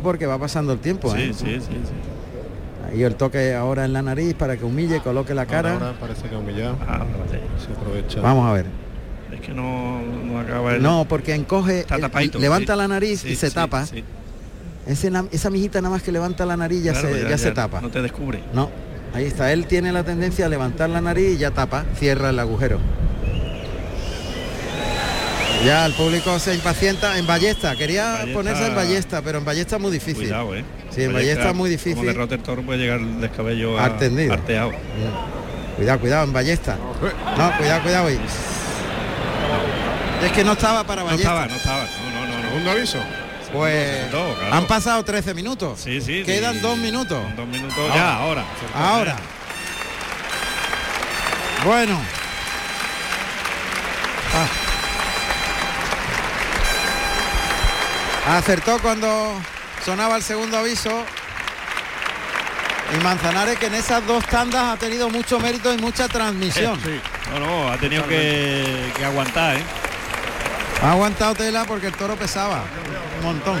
porque va pasando el tiempo. Sí, ¿eh? sí, sí, sí. Ahí el toque ahora en la nariz para que humille, coloque la cara. Ahora, ahora parece que ha humillado. Ah. Se aprovecha. Vamos a ver. Es que no, no acaba el... No, porque encoge, Está el- tapadito, levanta sí. la nariz Sí, y se sí, tapa. sí. Ese esa mijita nada más que levanta la nariz ya, Claro, se, ya, se tapa. No te descubre. No, ahí está. Él tiene la tendencia a levantar la nariz y ya tapa, cierra el agujero. Ya el público se impacienta en ballesta. Quería Ballesta- ponerse en ballesta, pero en ballesta es muy difícil. Cuidado, eh. Sí, en ballesta es muy difícil. Como derrote el toro puede llegar el descabello a- Artendido. arteado. Cuidado, cuidado, en ballesta. No, cuidado, cuidado. ahí. Es que no estaba para No ballesta. estaba, no estaba. No, no, no. no. Segundo aviso. Pues claro. han pasado 13 minutos. Sí, sí. Quedan sí. dos minutos. Dos minutos ya, ahora. Ahora. Bueno. Ah. Acertó cuando sonaba el segundo aviso. Y Manzanares que en esas dos tandas ha tenido mucho mérito y mucha transmisión. Sí. No, no, ha tenido que, que aguantar, ¿eh? Ha aguantado tela porque el toro pesaba un montón.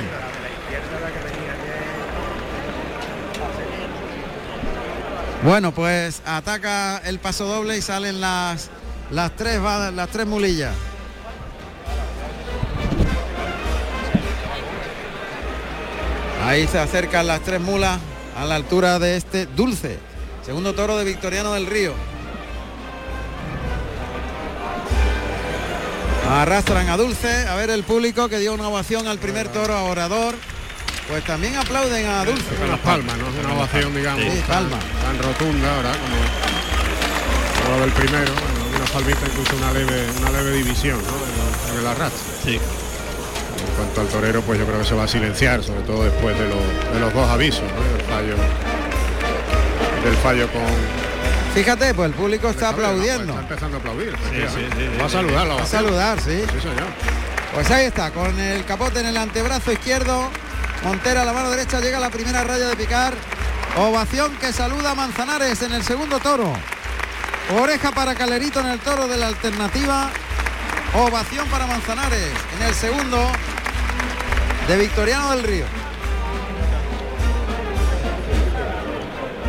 Bueno, pues ataca el paso doble y salen las las tres las tres mulillas. Ahí se acercan las tres mulas a la altura de este dulce. Segundo toro de Victoriano del Río. Arrastran a Dulce, a ver el público que dio una ovación al primer toro a Orador. Pues también aplauden a Dulce. Con las palmas, ¿no? Es una ovación, digamos, Sí, tan, palma. tan rotunda ahora como, como la del primero. Bueno, una palmita incluso una leve, una leve división ¿no? en, el, en el arrastre. Sí. En cuanto al torero, pues yo creo que se va a silenciar, sobre todo después de, los- de los dos avisos, ¿no? del fallo del fallo con Fíjate, pues el público está Está aplaudiendo. empezando a aplaudir. sí, efectivamente. sí, sí, va a sí. saludar la A saludar, sí. Sí, señor. Pues ahí está, con el capote en el antebrazo izquierdo. Montera a la mano derecha llega a la primera raya de picar. Ovación que saluda a Manzanares en el segundo toro. Oreja para Calerito en el toro de la alternativa. Ovación para Manzanares en el segundo de Victoriano del Río.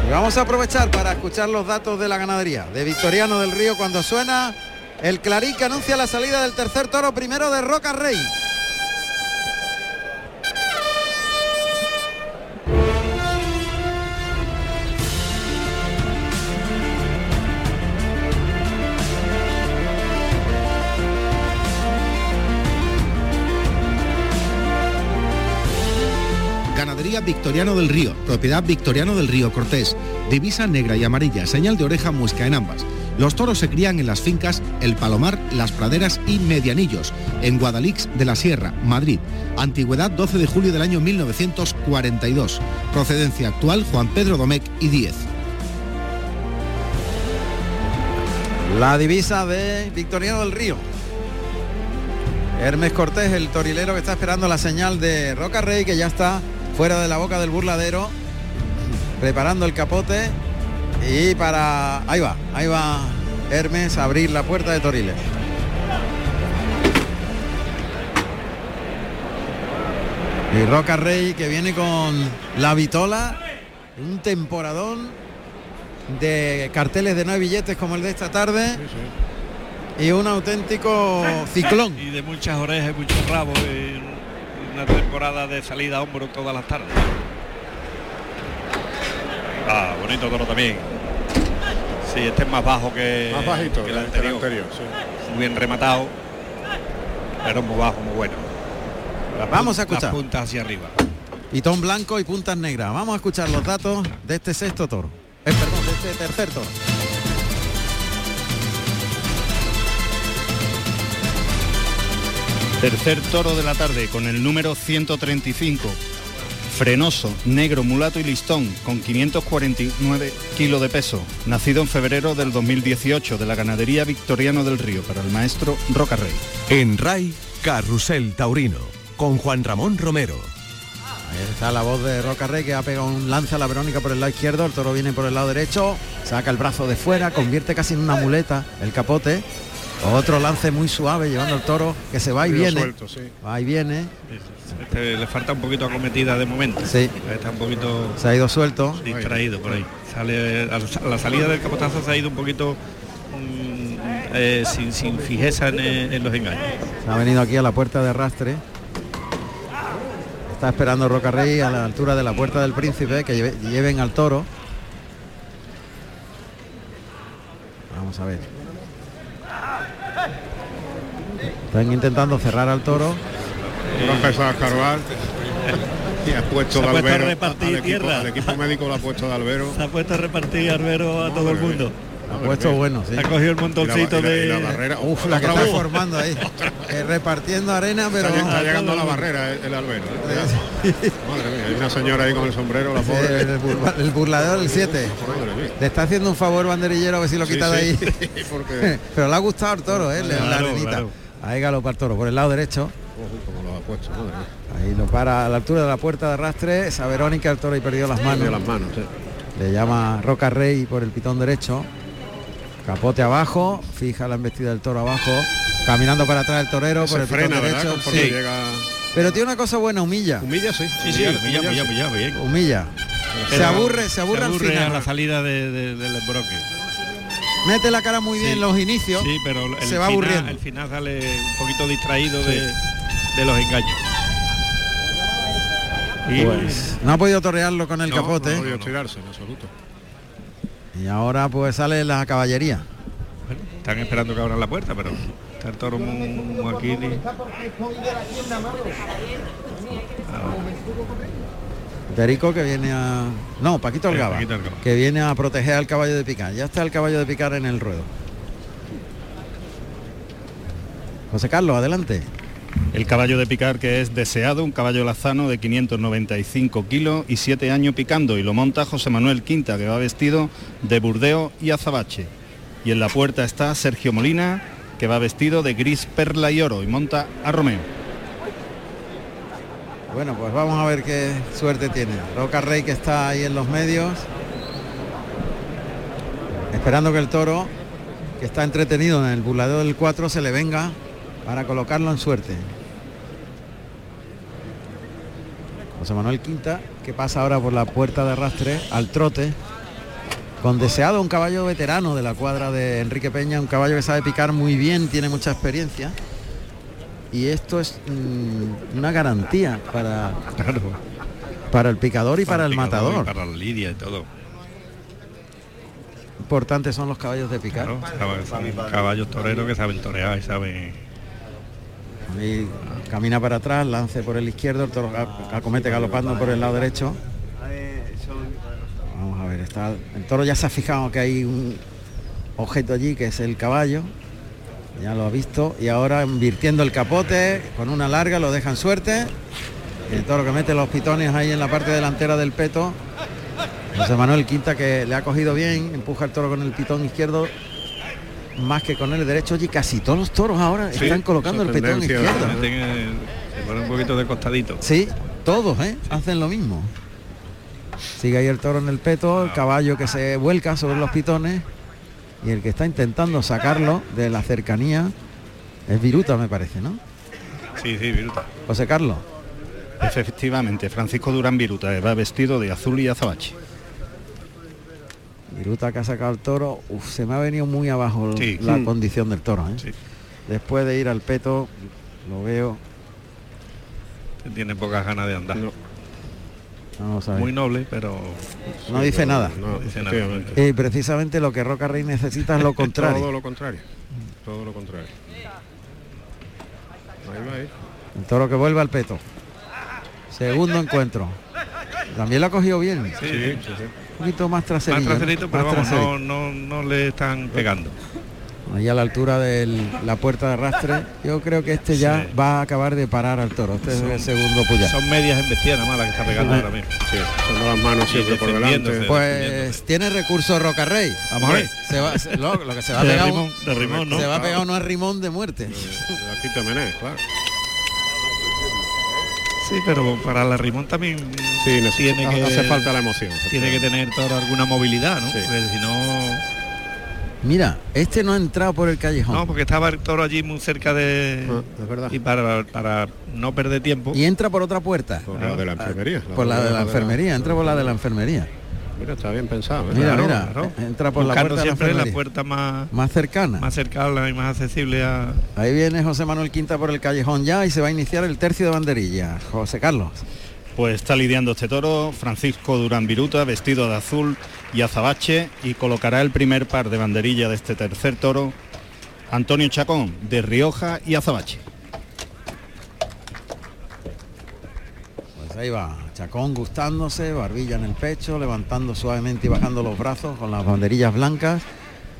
Y vamos a aprovechar para escuchar los datos de la ganadería de Victoriano del Río cuando suena el clarín que anuncia la salida del tercer toro primero de Roca Rey. Victoriano del Río, propiedad Victoriano del Río Cortés, divisa negra y amarilla, señal de oreja muesca en ambas. Los toros se crían en las fincas El Palomar, Las Praderas y Medianillos, en Guadalix de la Sierra, Madrid. Antigüedad 12 de julio del año 1942. Procedencia actual Juan Pedro Domecq y Díez. La divisa de Victoriano del Río. Hermes Cortés, el torilero que está esperando la señal de Roca Rey, que ya está fuera de la boca del burladero, preparando el capote. Y para... Ahí va, ahí va Hermes a abrir la puerta de Toriles. Y Roca Rey que viene con la vitola, un temporadón de carteles de nueve billetes como el de esta tarde y un auténtico ciclón. Y de muchas orejas y muchos rabos. y una temporada de salida a hombro todas las tardes. Ah, bonito toro también. Sí, este es más bajo que, Más bajito que que el anterior. anterior. sí. Muy bien rematado. Pero muy bajo, muy bueno. Las Vamos a escuchar. Las puntas hacia arriba. Pitón blanco y puntas negras. Vamos a escuchar los datos de este sexto toro. Eh, perdón, de este tercer toro. Tercer toro de la tarde con el número 135. Frenoso, negro, mulato y listón, con 549 kilos de peso. Nacido en febrero del 2018 de la ganadería Victoriano del Río para el maestro Roca Rey. En RAI, Carrusel Taurino, con Juan Ramón Romero. Ahí está la voz de Roca Rey que ha pegado un lance a la Verónica por el lado izquierdo, el toro viene por el lado derecho, saca el brazo de fuera, convierte casi en una muleta el capote Otro lance muy suave llevando el toro que se va y viene. suelto, sí. Va y viene. Este le falta un poquito acometida de momento. Sí. Está un poquito Se ha ido suelto. distraído por ahí. Sale a la- salida del capotazo se ha ido un poquito mm, eh, sin, sin fijeza en, eh, en los engaños. Se ha venido aquí a la puerta de arrastre. Está esperando Roca Rey a la altura de la puerta del príncipe que lleve- lleven al toro. Vamos a ver. Están intentando cerrar al toro. Ha empezado a escarbar y ha puesto Se ha de puesto a albero repartir al, equipo, tierra. al equipo médico lo ha puesto de albero. Se ha puesto a repartir arbero a todo el mundo. Ha puesto bueno, sí. Ha cogido el Y la- montoncito y la- y la de... barrera. Uf, la que está formando ahí. Eh, repartiendo arena, pero Está, está llegando a la barrera el, el albero. ¿eh? Madre mía, hay una señora ahí con el sombrero, la Sí, pobre. el, burla- el burlador del 7. Madre mía. Le está haciendo un favor banderillero a ver si lo Sí, quita de sí, ahí. porque Pero le ha gustado el toro, ¿eh? La arenita. claro. Ahí galopa el toro por el lado derecho. Uy, como lo ha puesto, madre. Ahí lo para a la altura de la puerta de arrastre. Esa Verónica, el toro y perdió las Perdió manos. las manos, sí. Le llama Roca Rey por el pitón derecho. Capote abajo, fija la embestida del toro abajo. Caminando para atrás el torero por Se el pitón frena, ¿verdad? derecho. Conforme Sí. llega. Pero tiene una cosa buena, humilla. Humilla, sí. Sí, sí, humilla, humilla, humilla, bien. Humilla. Se Pero aburre, se aburre, al a final. la salida de- de- del embroque. Mete la cara muy bien Sí. los inicios. Sí, pero el se va final, aburriendo. El final sale un poquito distraído de, de los engaños. Y Pues no ha podido torearlo con el No, capote. No ha podido tirarse en absoluto. Y ahora pues sale la caballería. bueno, están esperando que abran la puerta, pero está el toro muy, muy aquí. ni- Perico que viene a. No, Paquito Algaba. Paquito Algaba. Que viene a proteger al caballo de picar. Ya está el caballo de picar en el ruedo. José Carlos, adelante. El caballo de picar que es deseado, un caballo lazano de 595 kilos y 7 años picando y lo monta José Manuel Quinta que va vestido de burdeo y azabache. Y en la puerta está Sergio Molina que va vestido de gris, perla y oro y monta a Romeo. Bueno, pues vamos a ver qué suerte tiene. Roca Rey que está ahí en los medios. Esperando que el toro, que está entretenido en el burladero del 4, se le venga para colocarlo en suerte. José Manuel Quinta, que pasa ahora por la puerta de arrastre al trote. Con deseado un caballo veterano de la cuadra de Enrique Peña, un caballo que sabe picar muy bien, tiene mucha experiencia. Y esto es mm, una garantía para, Claro, para el picador y para, el matador. y para la lidia y todo. Importantes son los caballos de picar. Claro, saben- son caballos toreros que saben torear y saben. Ahí camina para atrás, lance por el izquierdo, el toro acomete galopando por el lado derecho. Vamos a ver, está el toro ya se ha fijado que hay un objeto allí que es el caballo. Ya lo ha visto y ahora invirtiendo el capote con una larga lo dejan suerte. El toro que mete los pitones ahí en la parte delantera del peto. José Manuel Quinta que le ha cogido bien, empuja el toro con el pitón izquierdo más que con el derecho. Oye, casi todos los toros ahora Sí, están colocando el de- izquierdo. El- se ponen un poquito de costadito. Sí, todos, ¿eh? Hacen lo mismo. Sigue ahí el toro en el peto, el caballo que se vuelca sobre los pitones y el que está intentando sacarlo de la cercanía es Viruta, me parece, ¿no? Sí, sí, viruta. José Carlos. Efectivamente, Francisco Durán Viruta que va vestido de azul y azabache. Viruta que ha sacado el toro. Uf, se me ha venido muy abajo Sí. la Mm. condición del toro, ¿eh? Sí. Después de ir al peto, lo veo. Tiene pocas ganas de andar. No. Muy noble, pero no dice nada. No, dice nada. Y precisamente lo que Roca Rey necesita es lo Todo contrario. lo contrario. Todo lo contrario. Ahí va, ahí. El toro que vuelve al peto. Segundo encuentro. También lo ha cogido bien. Sí, Sí, sí. Un poquito más Más traserito. traserito, pero más vamos, traserito. no, no, no le están pegando. Ahí a la altura de la puerta de arrastre. Yo creo que este ya Sí. va a acabar de parar al toro. Este es el segundo puyar. Son medias embestidas nada más las que está pegando ahora mismo. Sí, con las manos siempre por delante. Pues tiene recurso Roca Rey. Vamos a ver. Se va, se- lo, lo que se va a De pegar rimón, un- de rimón, ¿no? se va a pegar unos rimón de muerte. Aquí claro. Sí, pero para la rimón también Sí, tiene que hace falta la emoción. tiene que tener toda alguna movilidad, ¿no? Sí. Porque si no Mira, este no ha entrado por el callejón. No, porque estaba el toro allí muy cerca de... Ah, es verdad. Y para, para no perder tiempo. Y entra por otra puerta. Por la de la enfermería. Por la de la enfermería, entra por la de la enfermería. Mira, está bien pensado. ¿eh? Mira, mira, claro. entra por la puerta de la siempre la enfermería. puerta más, Más cercana. más cercana y más accesible a... Ahí viene José Manuel Quinta por el callejón ya y se va a iniciar el tercio de banderilla. José Carlos. Pues está lidiando este toro Francisco Durán Viruta, vestido de azul y azabache, y colocará el primer par de banderilla de este tercer toro, Antonio Chacón, de Rioja y azabache. Pues ahí va, Chacón gustándose, barbilla en el pecho, levantando suavemente y bajando los brazos con las banderillas blancas.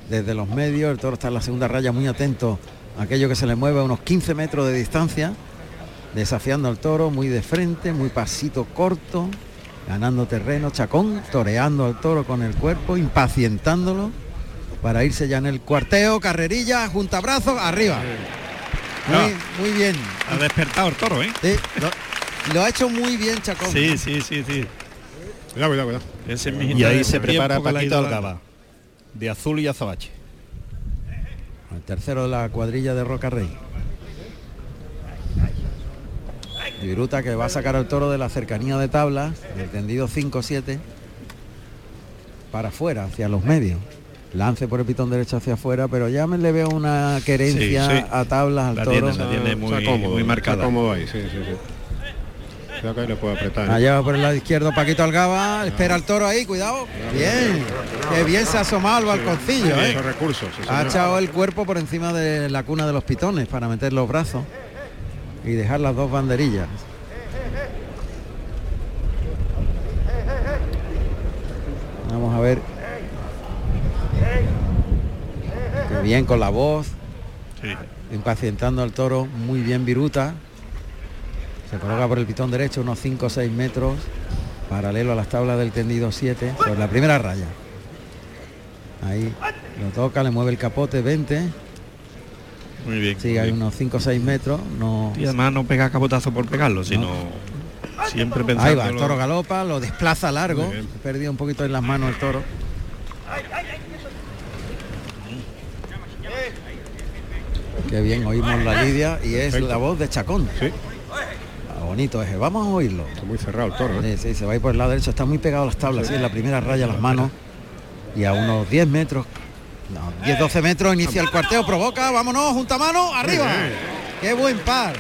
Desde los medios, el toro está en la segunda raya muy atento a aquello que se le mueve a unos 15 metros de distancia, desafiando al toro muy de frente, muy pasito corto, ganando terreno, Chacón toreando al toro con el cuerpo, impacientándolo para irse ya en el cuarteo, carrerilla, junta brazos, arriba. Muy, muy bien. Ha despertado el toro, ¿eh? Sí, lo, lo ha hecho muy bien Chacón. Sí, sí, sí, sí. Cuidado, cuidado, cuidado. Ese es Y ahí se prepara Paquito. Algaba, de azul y azabache. El tercero de la cuadrilla de Roca Rey. Y Viruta que va a sacar al toro de la cercanía de tablas, del tendido 5-7, para afuera, hacia los medios. Lance por el pitón derecho hacia afuera, pero ya me le veo una querencia Sí, sí. a tablas al La toro. tiene, la tiene muy, está cómodo, muy marcada. Está cómodo ahí, sí, sí, que ahí le puede apretar. Allá va por el lado izquierdo Paquito Algaba, espera al toro ahí, cuidado. Bien, que bien se ha asomado al balconcillo, ¿eh? Esos recursos. sí, Ha echado el cuerpo por encima de la cuna de los pitones para meter los brazos y dejar las dos banderillas. Vamos a ver. Qué bien con la voz, Sí. impacientando al toro, muy bien Viruta. Se coloca por el pitón derecho unos 5 o 6 metros, paralelo a las tablas del tendido 7, por la primera raya. Ahí lo toca, le mueve el capote 20, Muy bien. muy bien. unos 5 o 6 metros, no. Y además no pega capotazo por pegarlo, sino siempre pensando. Ahí va, el toro galopa, lo desplaza largo, perdió un poquito en las manos el toro. Qué bien, oímos la lidia y es la voz de Chacón. Sí, Ah, bonito ese, vamos a oírlo. está muy cerrado el toro. ¿eh? Sí, sí, se va a ir por el lado derecho, está muy pegado a las tablas, sí, en la primera raya las manos y a unos 10 metros, no, 10-12 metros inicia el cuarteo, provoca, vámonos, junta mano, arriba. Qué buen par.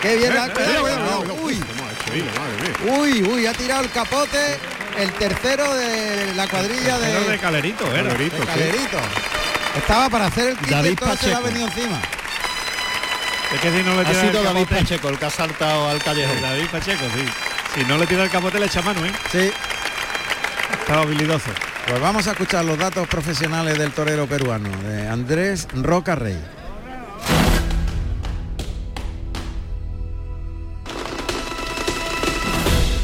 Qué bien la... Eh, cuidado, cuidado, cuidado. Uy, uy, uy, ha tirado el capote, el tercero de la cuadrilla de de, calerito, era. Calerito, de sí. Calerito. Estaba para hacer el quinto David y todo se le ha venido encima. Es que si no le Ha tira el sido David capote- Pacheco el que ha saltado al callejón. David Pacheco, sí. Si no le tira el capote le echa mano, ¿eh? Sí, Estaba habilidoso. Pues vamos a escuchar los datos profesionales del torero peruano, de Andrés Roca Rey.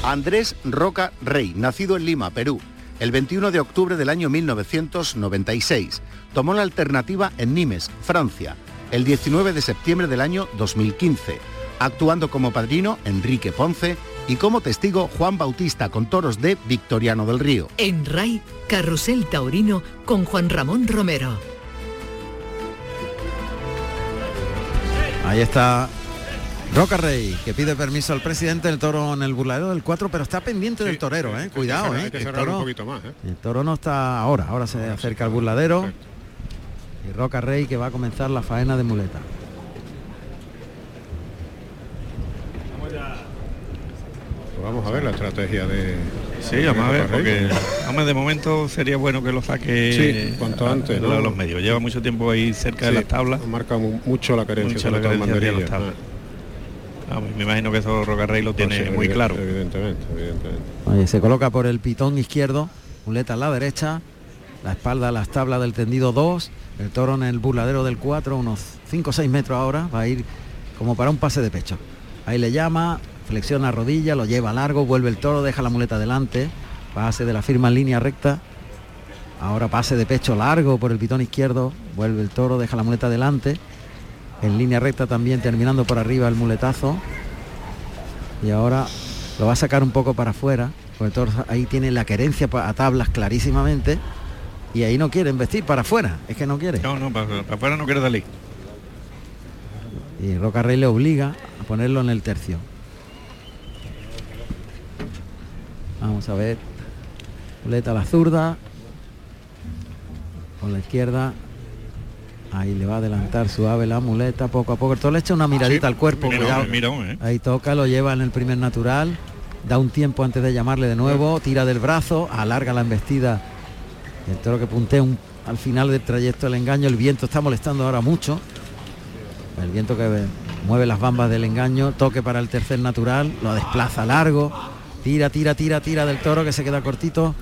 Andrés Roca Rey, nacido en Lima, Perú, el 21 de octubre del año 1996. Tomó la alternativa en Nimes, Francia, el 19 de septiembre del año 2015, actuando como padrino Enrique Ponce y como testigo Juan Bautista con toros de Victoriano del Río. En RAI, Carrusel Taurino con Juan Ramón Romero. Ahí está Roca Rey, que pide permiso al presidente del toro en el burladero del 4, pero está pendiente del torero, eh. hay que Cuidado, cerrar- eh. Hay que el cerrar un toro- poquito más, ¿eh? El toro no está ahora, ahora se acerca al burladero. Y Roca Rey que va a comenzar la faena de muleta. Pues vamos a ver la estrategia de... Sí, vamos a ver, porque hombre, de momento sería bueno que lo saque Sí, cuanto a- antes, a ¿no? los medios. Lleva mucho tiempo ahí cerca de las tablas. Marca mu- mucho la carencia Mucho la carencia de las banderillas. tablas. Ah, Vamos, me imagino que eso Roca Rey lo pues tiene sí, muy claro. Evidentemente, evidentemente. Oye, se coloca por el pitón izquierdo, muleta a la derecha, la espalda a las tablas del tendido 2, el toro en el burladero del 4, unos 5 o 6 metros ahora, va a ir como para un pase de pecho. Ahí le llama, flexiona rodilla, lo lleva largo, vuelve el toro, deja la muleta delante, pase de la firma en línea recta, ahora pase de pecho largo por el pitón izquierdo, vuelve el toro, deja la muleta delante, en línea recta también terminando por arriba el muletazo, y ahora lo va a sacar un poco para afuera, porque el toro ahí tiene la querencia a tablas clarísimamente y ahí no quiere investir para afuera, es que no quiere. No, no, para, para afuera no quiere salir. Y Roca Rey le obliga a ponerlo en el tercio. Vamos a ver. Muleta a la zurda. Con la izquierda. Ahí le va a adelantar suave la muleta poco a poco. Todo le echa una miradita al cuerpo. Cuidado. mirón, ¿eh? Ahí toca, lo lleva en el primer natural. Da un tiempo antes de llamarle de nuevo. Tira del brazo. Alarga la embestida. El toro que puntea un- al final del trayecto del engaño. El viento está molestando ahora mucho. El viento que mueve las bambas del engaño, toque para el tercer natural, lo desplaza largo, tira, tira, tira, tira del toro que se queda cortito.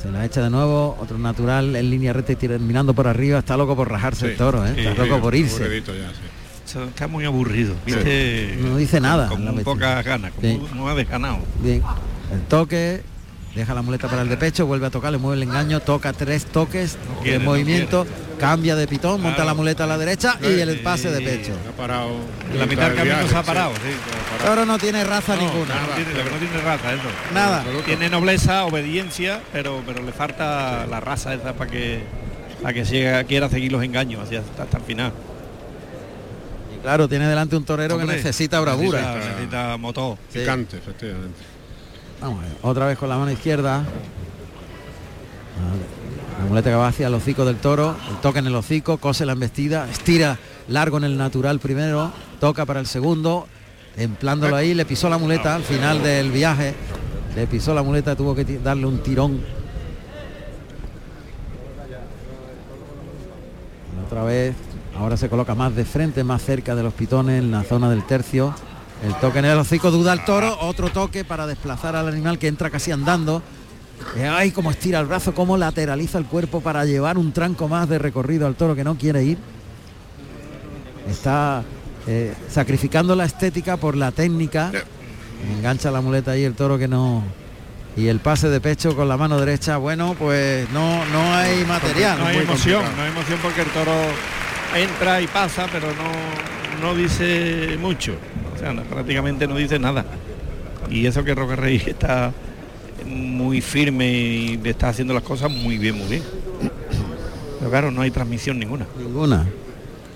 Se la echa de nuevo, otro natural en línea recta y terminando por arriba, está loco por rajarse el toro, ¿eh? sí, está sí, loco por irse. ya, Está muy aburrido, ¿viste? No dice nada, Con bestia. pocas ganas, con Sí. muy, muy desganado. Bien, el toque, deja la muleta para el de pecho, vuelve a tocar, le mueve el engaño, toca tres toques de no movimiento, cambia de pitón, monta la muleta a la derecha y el pase de pecho. Ha parado. La mitad del camino se ha parado, sí. Toro no tiene raza No, ninguna. no tiene- no tiene raza, eso. Nada. Tiene nobleza, obediencia, pero pero le falta la raza esa para que para que siga- quiera seguir los engaños hacia hasta, hasta el final. Y claro, tiene delante un torero que necesita bravura. Necesita, necesita motor. Sí. Picante, efectivamente. Vamos a ver, otra vez con la mano izquierda. La muleta que va hacia el hocico del toro, toque en el hocico, cose la embestida, estira largo en el natural primero, toca para el segundo, templándolo ahí, le pisó la muleta al final del viaje, le pisó la muleta, tuvo que darle un tirón. Otra vez, ahora se coloca más de frente, más cerca de los pitones, en la zona del tercio. El toque en el hocico duda al toro, otro toque para desplazar al animal que entra casi andando. Eh, Ay, cómo estira el brazo, cómo lateraliza el cuerpo para llevar un tranco más de recorrido al toro que no quiere ir. Está eh, sacrificando la estética por la técnica. Engancha la muleta ahí el toro que no. Y el pase de pecho con la mano derecha, bueno, pues no, no hay material. No hay emoción, complicado. no hay emoción porque el toro entra y pasa, pero no, no dice mucho. O sea, no- prácticamente no dice nada. Y eso que Roca Rey está muy firme y está haciendo las cosas muy bien, muy bien. Pero claro, no hay transmisión ninguna. Ninguna.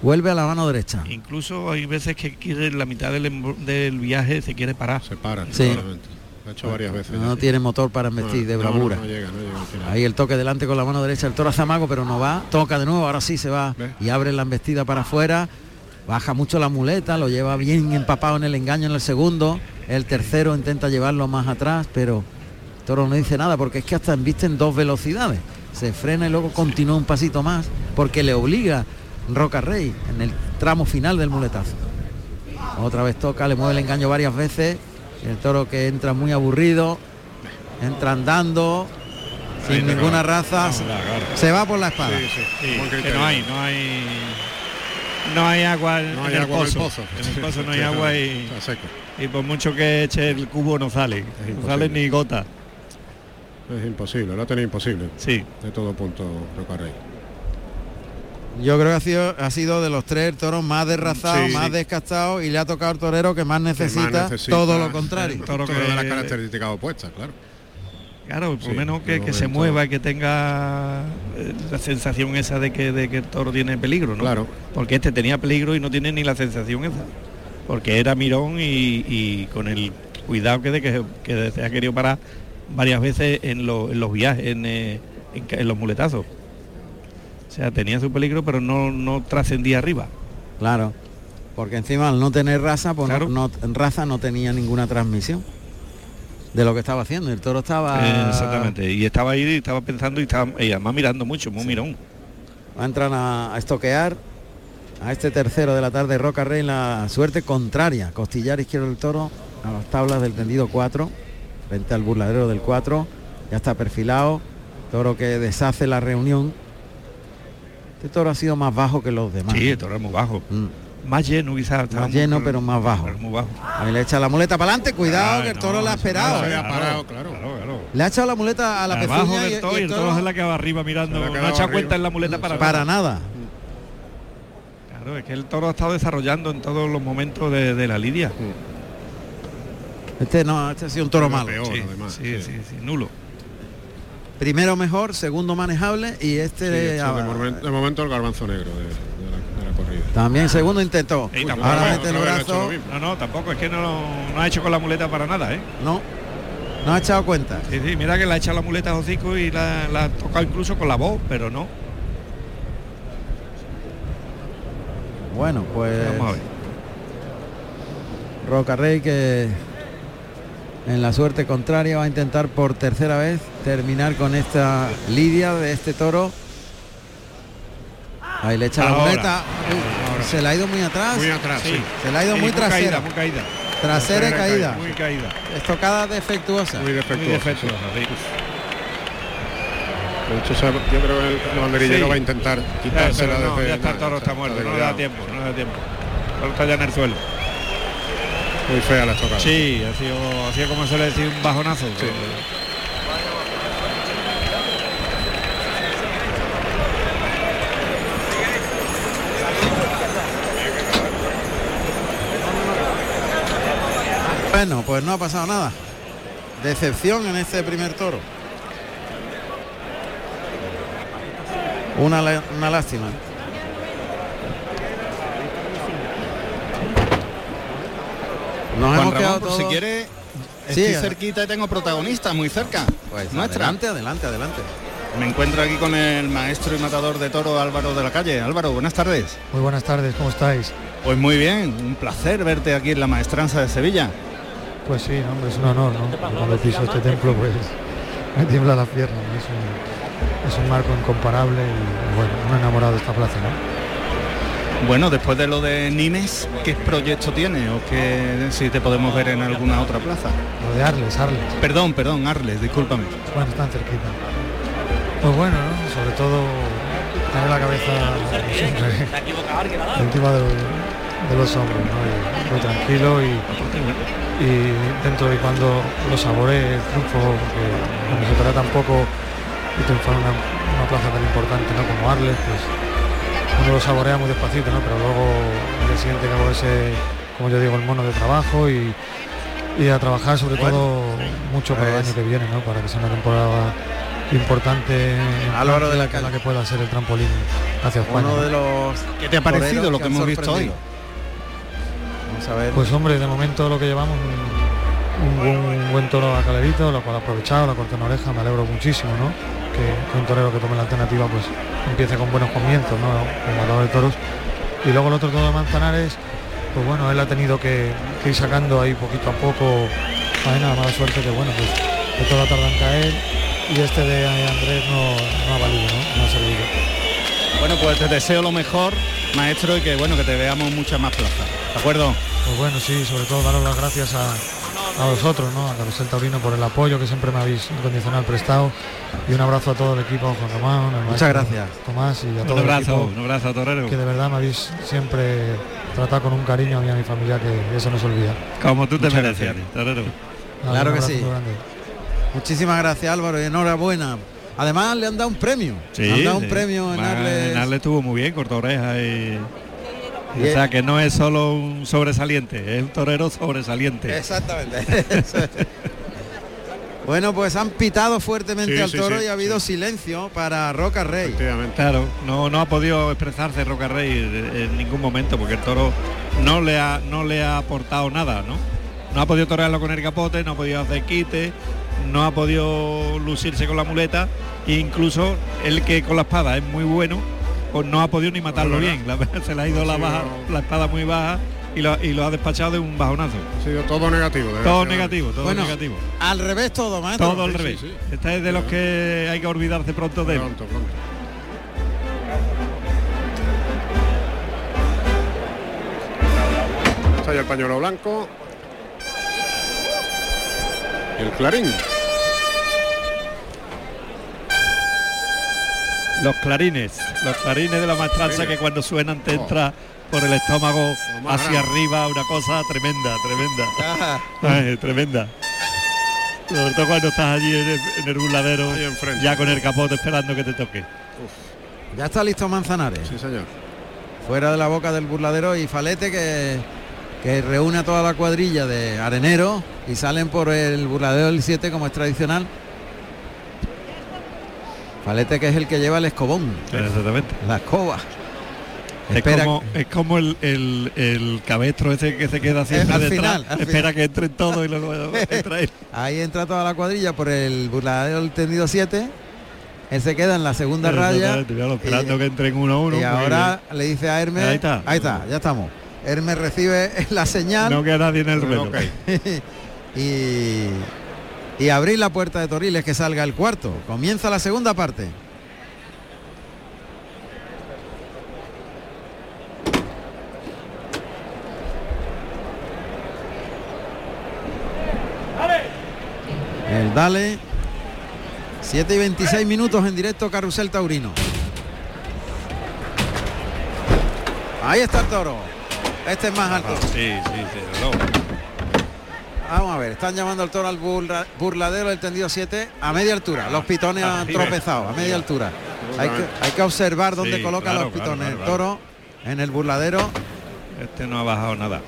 Vuelve a la mano derecha. Incluso hay veces que quiere la mitad del, viaje se quiere parar. Se para, Sí. totalmente. Lo ha hecho varias veces. No ya. tiene motor para embestir de No, no, bravura. No, llega, no llega. Ahí el toque delante con la mano derecha, el toro hace amago, pero no va. Toca de nuevo, ahora sí se va y abre la embestida para afuera. Baja mucho la muleta, lo lleva bien empapado en el engaño en el segundo. El tercero intenta llevarlo más atrás, pero el toro no dice nada porque es que hasta en dos velocidades. Se frena y luego continúa un pasito más porque le obliga Roca Rey en el tramo final del muletazo. Otra vez toca, le mueve el engaño varias veces. El toro que entra muy aburrido, entra andando, sin ninguna raza, se- se va por la espada. Sí, sí. Sí, Buen que criterio. no hay, no hay no hay agua en, No en hay el agua en el pozo. En el pozo no hay agua y, por mucho que eche el cubo no sale. No sale ni gota. Es imposible, lo ha tenido imposible. Sí. De todo punto, Roca Rey. Yo creo que ha sido, ha sido de los tres toros más desrazados, Sí, más sí. descastados y le ha tocado al torero que más Que más necesita, todo lo contrario. el toro Todo de las características opuestas, claro. Claro, por Sí, lo menos que, se mueva y que tenga eh, la sensación esa de que, de que el toro tiene peligro, ¿no? Claro. Porque este tenía peligro y no tiene ni la sensación esa. Porque era mirón y, y con el cuidado que, de que, que se ha querido parar varias veces en, lo- en los viajes, en, eh, en los muletazos. O sea, tenía su peligro, pero no, no trascendía arriba. Claro, porque encima al no tener raza, pues no- Claro. no, en raza no tenía ninguna transmisión de lo que estaba haciendo. El toro estaba... Exactamente. Y estaba ahí, estaba pensando y estaba y además mirando mucho, muy mirón. Entran a, a estoquear a este tercero de la tarde Roca Rey la suerte contraria. Costillar izquierdo del toro a las tablas del tendido 4, frente al burladero del 4. Ya está perfilado. Toro que deshace la reunión. Este toro ha sido más bajo que los demás. Sí, el toro es muy bajo. Mm. Más lleno quizás. estaba Más muy- lleno, pero más bajo. pero muy bajo. Ahí le echa la muleta para adelante. Cuidado, Ay, que el no, toro le ha eso esperado. no, ¿eh? se ha parado, claro. claro. Le ha echado la muleta a la Abajo pezuña y, del toro y y el toro toro es la que va arriba mirando. La No ha echado cuenta en la muleta para, para nada. Claro, es que el toro ha estado desarrollando en todos los momentos de, de la lidia. Este no, este ha sido un toro malo. peor, sí, además, sí, sí. sí, sí, nulo. primero mejor, segundo manejable y este Sí, este ah, de momento el garbanzo negro de, de la, de la corrida. También segundo intento. Y tampoco- Ahora no, mete el no brazo. No, no, tampoco, es que no, no ha hecho con la muleta para nada, ¿eh? No, no ha echado cuenta. Sí, sí, mira que la ha echado la muleta a y la, la ha tocado incluso con la voz, pero no. Bueno, pues Vamos a ver. Roca Rey que en la suerte contraria va a intentar por tercera vez terminar con esta lidia de este toro. Ahí le echa la muleta. Uy, Se le ha ido muy atrás. Muy atrás, sí. Se le ha ido Sí, muy trasera. caída, muy caída. Trasera y caída. Muy caída. Estocada defectuosa. Muy Muy defectuoso. defectuosa, sí. De hecho, yo creo que el, banderillero Sí. va a intentar quitársela pero no, desde- ya está toro, está muerto, no le da tiempo, no le da tiempo. Toro está ya en el suelo. Muy fea la estocada. Sí, ha sido, ha sido como suele decir un bajonazo. Bueno, pues no ha pasado nada. Decepción en este primer toro. Una, una lástima. Nos Juan hemos quedado Ramón, si quiere, estoy cerquita y tengo protagonistas muy cerca. Pues Nuestra. adelante, adelante, adelante. Me encuentro aquí con el maestro y matador de toro Álvaro de la Calle. Álvaro, buenas tardes. Muy buenas tardes, ¿cómo estáis? Pues muy bien, un placer verte aquí en la maestranza de Sevilla. Pues sí, no, hombre, es un honor, ¿no? Cuando piso este templo, pues me tiembla la pierna. ¿no? Es, un, es un marco incomparable y bueno, un enamorado de esta plaza, ¿no? Bueno, después de lo de Nimes, ¿qué proyecto tiene o qué si te podemos ver en alguna otra plaza? Lo de Arles, Arles. Perdón, perdón, Arles, discúlpame. Bueno, están cerquita. Pues bueno, ¿no? Sobre todo tener la cabeza siempre encima de, de los hombros, ¿no? Y muy tranquilo y, y dentro de cuando lo saboree el triunfo, porque cuando se trata tan poco y triunfar en una, una plaza tan importante ¿no? como Arles, pues uno lo saborea muy despacito, ¿no? Pero luego el día siguiente que ese, como yo digo, el mono de trabajo y, y a trabajar sobre todo mucho para el pues- año que viene, ¿no? Para que sea una temporada importante en Álvaro de la Calle. que pueda ser el trampolín hacia España. Uno ¿no? de los ¿Qué te ha parecido lo que hemos visto hoy? Pues hombre, de momento lo que llevamos un, un buen, un buen toro a calerito, lo cual ha aprovechado, la corta en oreja, me alegro muchísimo, ¿no? Que, que un torero que tome la alternativa pues empiece con buenos comienzos, ¿no? Como matador de toros. Y luego el otro toro de Manzanares, pues bueno, él ha tenido que, que ir sacando ahí poquito a poco faena, mala suerte que bueno, pues el toro tarda en caer y este de Andrés no, no ha valido, ¿no? No ha servido. Bueno, pues te deseo lo mejor, maestro, y que bueno, que te veamos muchas más plazas. ¿De acuerdo? Pues bueno, sí, sobre todo daros las gracias a, a vosotros, ¿no? A Carusel Taurino por el apoyo que siempre me habéis incondicional prestado. Y un abrazo a todo el equipo, a Juan Román, maestro gracias. Tomás y a todo Un el abrazo, equipo un abrazo, torero. que de verdad me habéis siempre tratado con un cariño a mí y a mi familia que eso no se olvida. Como tú te Muchas mereces, gracias. torero. Nada, Claro que sí. grande. Muchísimas gracias Álvaro y enhorabuena. Además le han dado un premio. Sí, le han dado sí. un premio en Arles. en Arles estuvo muy bien, corta oreja y... O sea que no es solo un sobresaliente, es un torero sobresaliente. Exactamente. Bueno, pues han pitado fuertemente Sí, al toro sí, y ha habido silencio para Roca Rey. Claro, no, no ha podido expresarse Roca Rey en en ningún momento porque el toro no le ha no le ha aportado nada, ¿no? No ha podido torearlo con el capote, no ha podido hacer quite, no ha podido lucirse con la muleta e incluso el que con la espada es muy bueno, pues no ha podido ni matarlo Bueno, bien. La- se le ha ido la, baja, la espada muy baja y lo, y lo ha despachado de un bajonazo. Ha sido todo negativo. Todo negativo, todo Bueno, negativo. Al revés todo, maestro. Todo al revés. sí. Esta es de los que hay que olvidarse pronto de él. Pronto, pronto. Está ya el pañuelo blanco. El clarín. Los clarines, los clarines de la maestranza que cuando suenan te entra por el estómago hacia arriba, una cosa tremenda, tremenda. Ah, Ay, tremenda. Sobre todo cuando estás allí en el, en el burladero, ya con el capote esperando que te toque. ya está listo Manzanares. Sí, señor. Fuera de la boca del burladero y Falete que, que reúne a toda la cuadrilla de arenero y salen por el burladero del 7 como es tradicional. Falete que es el que lleva el escobón. Exactamente. La escoba. Es Espera- como, es como el, el, el cabestro ese que se queda siempre al detrás. final, al espera final. que entren todos y luego entra él. Ahí entra toda la cuadrilla por el burladero del tendido 7. Él se queda en la segunda raya. Esperando y- que entren uno a uno. Y ahora le dice a Hermes. Ahí está. Ahí está, ya estamos. Hermes recibe la señal. no queda nadie en el ruedo. Ok. y, y abrir la puerta de Toriles que salga el cuarto. Comienza la segunda parte. El Dale. 7 y 26 minutos en directo Carrusel Taurino. Ahí está el toro. Este es más alto. Sí, sí, sí. reloj. Vamos a ver, están llamando al toro al burla- burladero del tendido 7 a media altura. Los pitones han tropezado a media altura. Hay que, hay que observar dónde Sí, coloca claro, los pitones. claro, el toro en el burladero Este no ha bajado nada.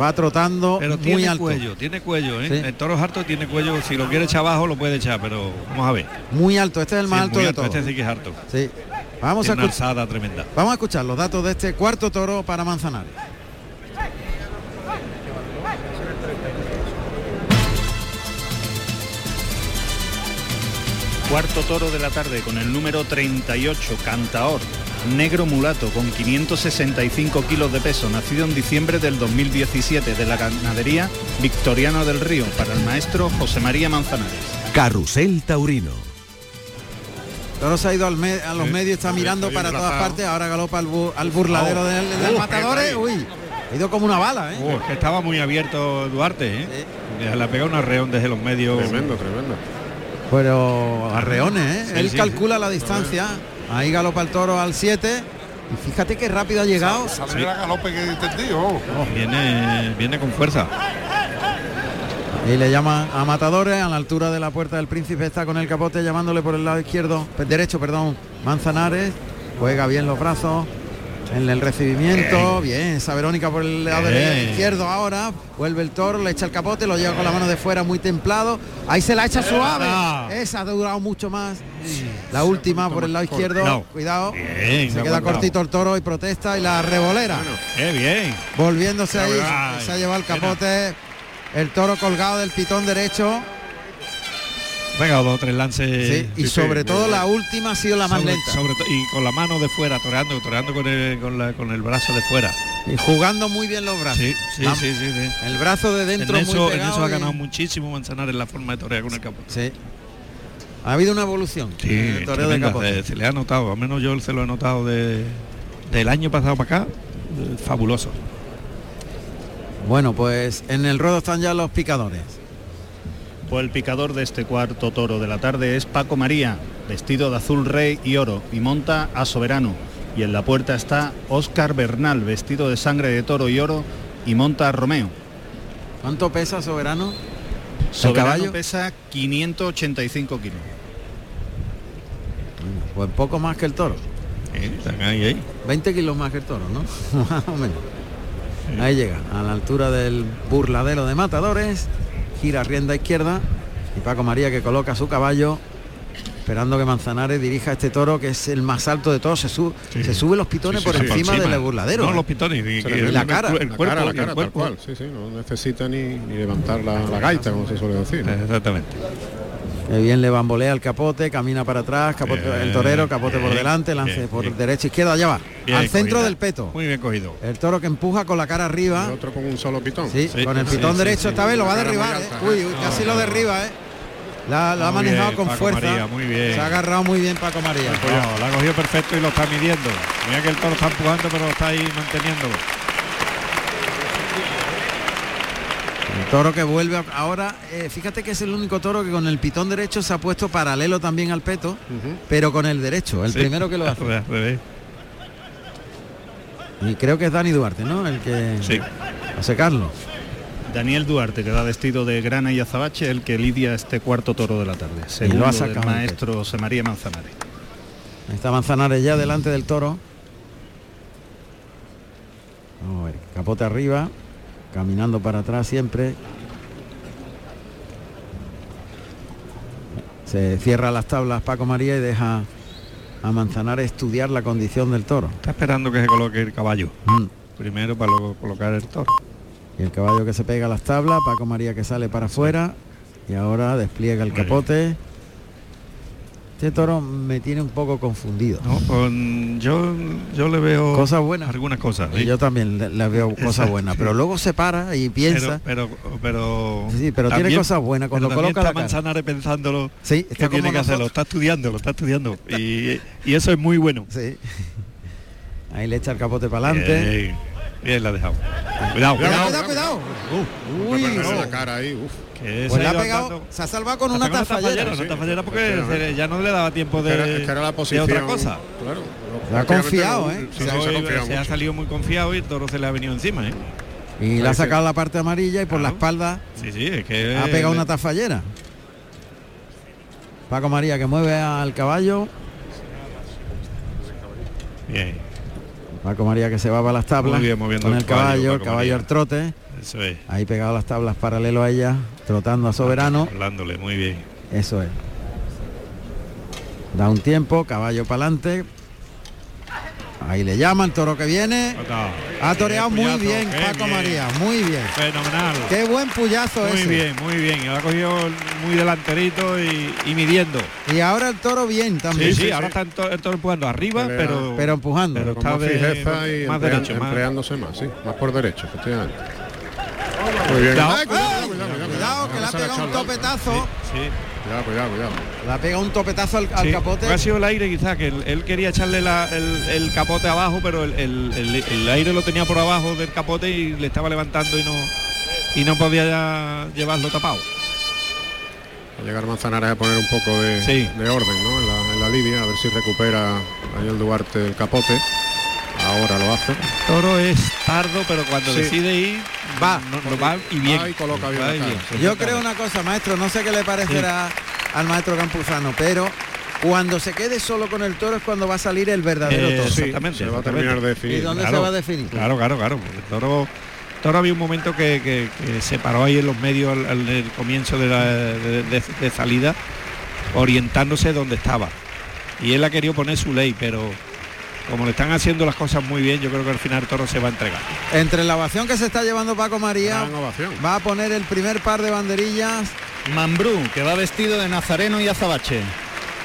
va trotando Pero muy tiene alto. cuello, tiene cuello, ¿eh? Sí. El toro harto tiene cuello. Si lo quiere echar abajo, lo puede echar, pero vamos a ver. Muy alto, este es el más Sí, alto de alto, todos. Este sí que es harto. Sí. Vamos a, Tiene una escuchar, alzada tremenda. vamos a escuchar los datos de este cuarto toro para Manzanares. Cuarto toro de la tarde con el número 38, Cantaor, negro mulato con 565 kilos de peso, nacido en diciembre del 2017 de la ganadería Victoriano del Río para el maestro José María Manzanares. Carrusel Taurino. Toro se ha ido al me- a los medios, está mirando para todas partes, ahora galopa al, bu- al burladero del, del Uh, matadores. Uy, ha ido como una bala, ¿eh? Es que estaba muy abierto Duarte, ¿eh? Le ha pegado un arreón desde los medios. Tremendo, tremendo. Pero arreones, ¿eh? Sí, Él sí, calcula la distancia. Ahí galopa el toro al 7. Y fíjate qué rápido ha llegado. Sale la galope que entendido. Viene, viene con fuerza. Y le llaman a matadores a la altura de la puerta del príncipe. Está con el capote llamándole por el lado izquierdo, derecho, perdón, Manzanares. Juega bien los brazos en el recibimiento. Bien, esa Verónica por el lado Bien. izquierdo ahora. Vuelve el toro, le echa el capote, lo lleva con la mano de fuera muy templado. Ahí se la echa suave. Esa ha durado mucho más. La última por el lado izquierdo. No. Cuidado. Bien, Se queda cortito el toro y protesta y la revolera. ¡Qué bien! Volviéndose ahí, se ha llevado el capote. El toro colgado del pitón derecho. Venga, dos o tres lances. Sí, y sí, sobre sí, todo la última ha sido la más sobre- lenta. sobre y con la mano de fuera, toreando, toreando con el, con, la- con el brazo de fuera. Y jugando muy bien los brazos. Sí, sí, Vamos. sí, sí, sí. El brazo de dentro en, muy eso, en pegado eso ha y- ganado muchísimo Manzanares la forma de torear con el capote. Sí. Ha habido una evolución. Sí, en el toreo de capote. se, se le ha notado, al menos yo se lo he notado de, del año pasado para acá, eh, fabuloso. Bueno, pues en el ruedo están ya los picadores. Pues el picador de este cuarto toro de la tarde es Paco María, vestido de azul rey y oro, y monta a Soberano. Y en la puerta está Óscar Bernal, vestido de sangre de toro y oro, y monta a Romeo. ¿Cuánto pesa Soberano? Soberano caballo? pesa 585 kilos. Pues poco más que el toro. Eh, están ahí, ahí. 20 kilos más que el toro, ¿no? más o menos. Ahí llega, a la altura del burladero de matadores, gira rienda izquierda y Paco María que coloca su caballo esperando que Manzanares dirija este toro que es el más alto de todos. Se, su- Sí. se sube los pitones Sí, por sí, encima del burladero. No, los pitones. Y, el, la cara. el La cuerpo, cara, la el cara, tal cuerpo. cual. No necesita ni, ni levantar la, la gaita, como se suele decir. ¿no? Exactamente. Que bien le bambolea el capote, camina para atrás, capote, Bien, el torero, capote por bien, delante, lance bien, por bien. derecha, izquierda, allá va. Bien al centro cogida. del peto. Muy bien cogido. El toro que empuja con la cara arriba. otro con un solo pitón. Sí, Sí, con el pitón sí, derecho sí. esta vez lo va a derribar. ¿eh? Uy, ¿eh? uy, casi No, lo no. derriba, ¿eh? La, lo ha manejado bien, con Paco fuerza. María, muy bien. Se ha agarrado muy bien Paco María. No, la ha cogido perfecto y lo está midiendo. Mira que el toro está empujando, pero lo está ahí manteniéndolo. Toro que vuelve ahora, eh, fíjate que es el único toro que con el pitón derecho se ha puesto paralelo también al peto, pero con el derecho, el Sí. primero que lo hace. Al revés. Y creo que es Dani Duarte, ¿no? El que Sí. a secarlo. Daniel Duarte, que va vestido de grana y azabache, el que lidia este cuarto toro de la tarde. Segundo ha del sacado el maestro José María Manzanares. Ahí Está Manzanares ya delante del toro. Vamos a ver, capote arriba, caminando para atrás siempre. Se cierra las tablas Paco María y deja a Manzanares estudiar la condición del toro. Está esperando que se coloque el caballo. Mm. Primero para luego colocar el toro. Y el caballo que se pega a las tablas, Paco María que sale para afuera y ahora despliega el capote. Este toro me tiene un poco confundido. No, pues, yo, yo le veo Cosas buenas. algunas cosas. ¿sí? yo también le, le veo cosas Exacto, buenas, pero luego se para y piensa. Pero, pero, pero Sí, pero tiene cosas buenas cuando pero coloca la está. Manzanares pensándolo Sí, que está como tiene que hacerlo, está estudiando, lo está estudiando y, y eso es muy bueno. Sí. Ahí le echa el capote para adelante. Bien la ha dejado. Cuidado, Cuidado, cuidado. cuidado, cuidado. Uy, Uy, perderse no. la cara ahí, uf. Que Pues se ha pegado, andando. se ha salvado con una tafallera. una tafallera porque ya no le daba tiempo de, es que era la de posición. otra cosa. Claro. Se ha confiado, ¿eh? Se, ha- se ha confiado se ha mucho. salido muy confiado y el toro se le ha venido encima, ¿eh? Y le ha sacado la parte amarilla y por la espalda Sí, sí, es que ha pegado una tafallera. Paco María que mueve al caballo. Bien, Paco María que se va para las tablas Muy bien, moviendo con el el caballo, caballo, el caballo al trote. eso es. Ahí pegado a las tablas paralelo a ella, trotando a Soberano. Hablándole, muy bien. Eso es. Da un tiempo, caballo para adelante. Ahí le llama el toro que viene. Ha toreado muy bien Paco bien. María, muy bien. Fenomenal. Qué buen puyazo Muy ese. bien, muy bien. Lo ha cogido muy delanterito y, y midiendo. Y ahora el toro bien también. Sí, sí, ahora está el to- el toro empujando arriba, Pelea. pero, Pero empujando. pero Con está más de- fijeza y más emplea- derecho. más- empleándose más, sí, más por derecho, efectivamente. Muy bien. Cuidado. Ay, cuidado, cuidado, cuidado, Cuidado, que le ha pegado un topetazo. Sí, Cuidado, cuidado, cuidado. Le ha pegado un topetazo al, al sí. capote. Ha sido el aire quizás, que él, él quería echarle la- el, el capote abajo, pero el, el- el- el aire lo tenía por abajo del capote y le estaba levantando y no y no podía ya llevarlo tapado. Va a llegar Manzanares a poner un poco de, Sí. de orden ¿no? en, la, en la lidia, a ver si recupera Daniel Duarte el capote. Ahora lo hace. Toro es tardo, pero cuando Sí. decide ir, Va. no, no va y bien. Va y coloca bien Va y. Yo creo una cosa, maestro, no sé qué le parecerá al maestro Campuzano, pero cuando se quede solo con el toro es cuando va a salir el verdadero Eh, toro. Sí, Exactamente, se va a terminar de ¿Y definir. dónde claro. se va a definir? Claro, claro, claro. El toro, toro había un momento que, que- que se paró ahí en los medios al, al- el comienzo de, la, de, de- de salida, orientándose donde estaba. Y él ha querido poner su ley, pero como le están haciendo las cosas muy bien, yo creo que al final el toro se va a entregar. Entre la ovación que se está llevando Paco María, va a poner el primer par de banderillas. Mambrú, que va vestido de nazareno y azabache.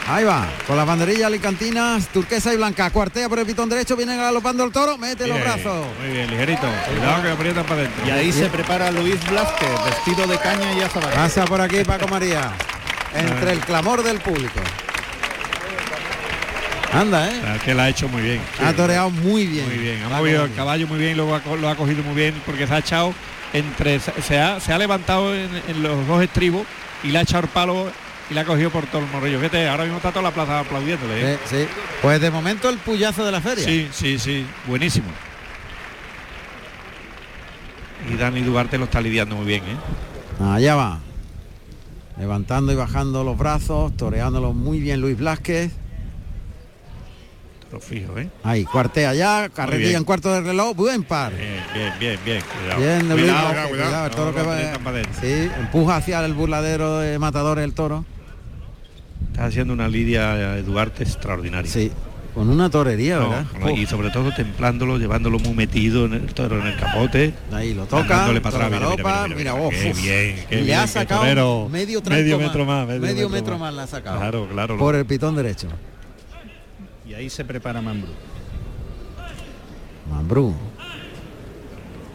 Ahí va, con las banderillas alicantinas, turquesa y blanca. Cuartea por el pitón derecho, viene galopando el toro, mete los brazos. Muy bien, ligerito. Cuidado que aprietan para adentro. Y ahí se prepara Luis Blázquez, vestido de caña y azabache. Pasa por aquí Paco María, entre el clamor del público. Anda, ¿eh? Que la ha hecho muy bien. Ha toreado muy bien. Muy bien, ha movido el caballo muy bien, luego ha lo ha cogido muy bien porque se ha echado entre, se ha, se ha levantado en, en los dos estribos y le ha echado el palo y la ha cogido por todo el morrillo. Fíjate, ahora mismo está toda la plaza aplaudiéndole. ¿eh? Sí, sí. Pues de momento el puyazo de la feria. Sí, sí, sí, buenísimo. Y Dani Duarte lo está lidiando muy bien, ¿eh? Allá va. Levantando y bajando los brazos, toreándolo muy bien Luis Blázquez. Lo fijo, ¿eh? Ahí, cuartea ya, bien. carrerilla en cuarto de reloj, buen par. Bien, bien, bien, bien. Cuidado. Bien de Luis cuidado, cuidado, cuidado, No va-. Sí, empuja hacia el burladero de matadores el toro. Está haciendo una lidia Duarte extraordinaria. Sí, con una torería, No, ¿verdad? no, y sobre todo templándolo, llevándolo muy metido en el toro en el capote. Ahí lo toca, Dándole para atrás, mira, mira, mira, mira, oh, qué bien, qué le bien, ha sacado medio, Medio metro más, medio medio metro metro más. más le ha sacado. Claro, claro. Por el pitón derecho. Ahí se prepara Mambrú. Mambrú.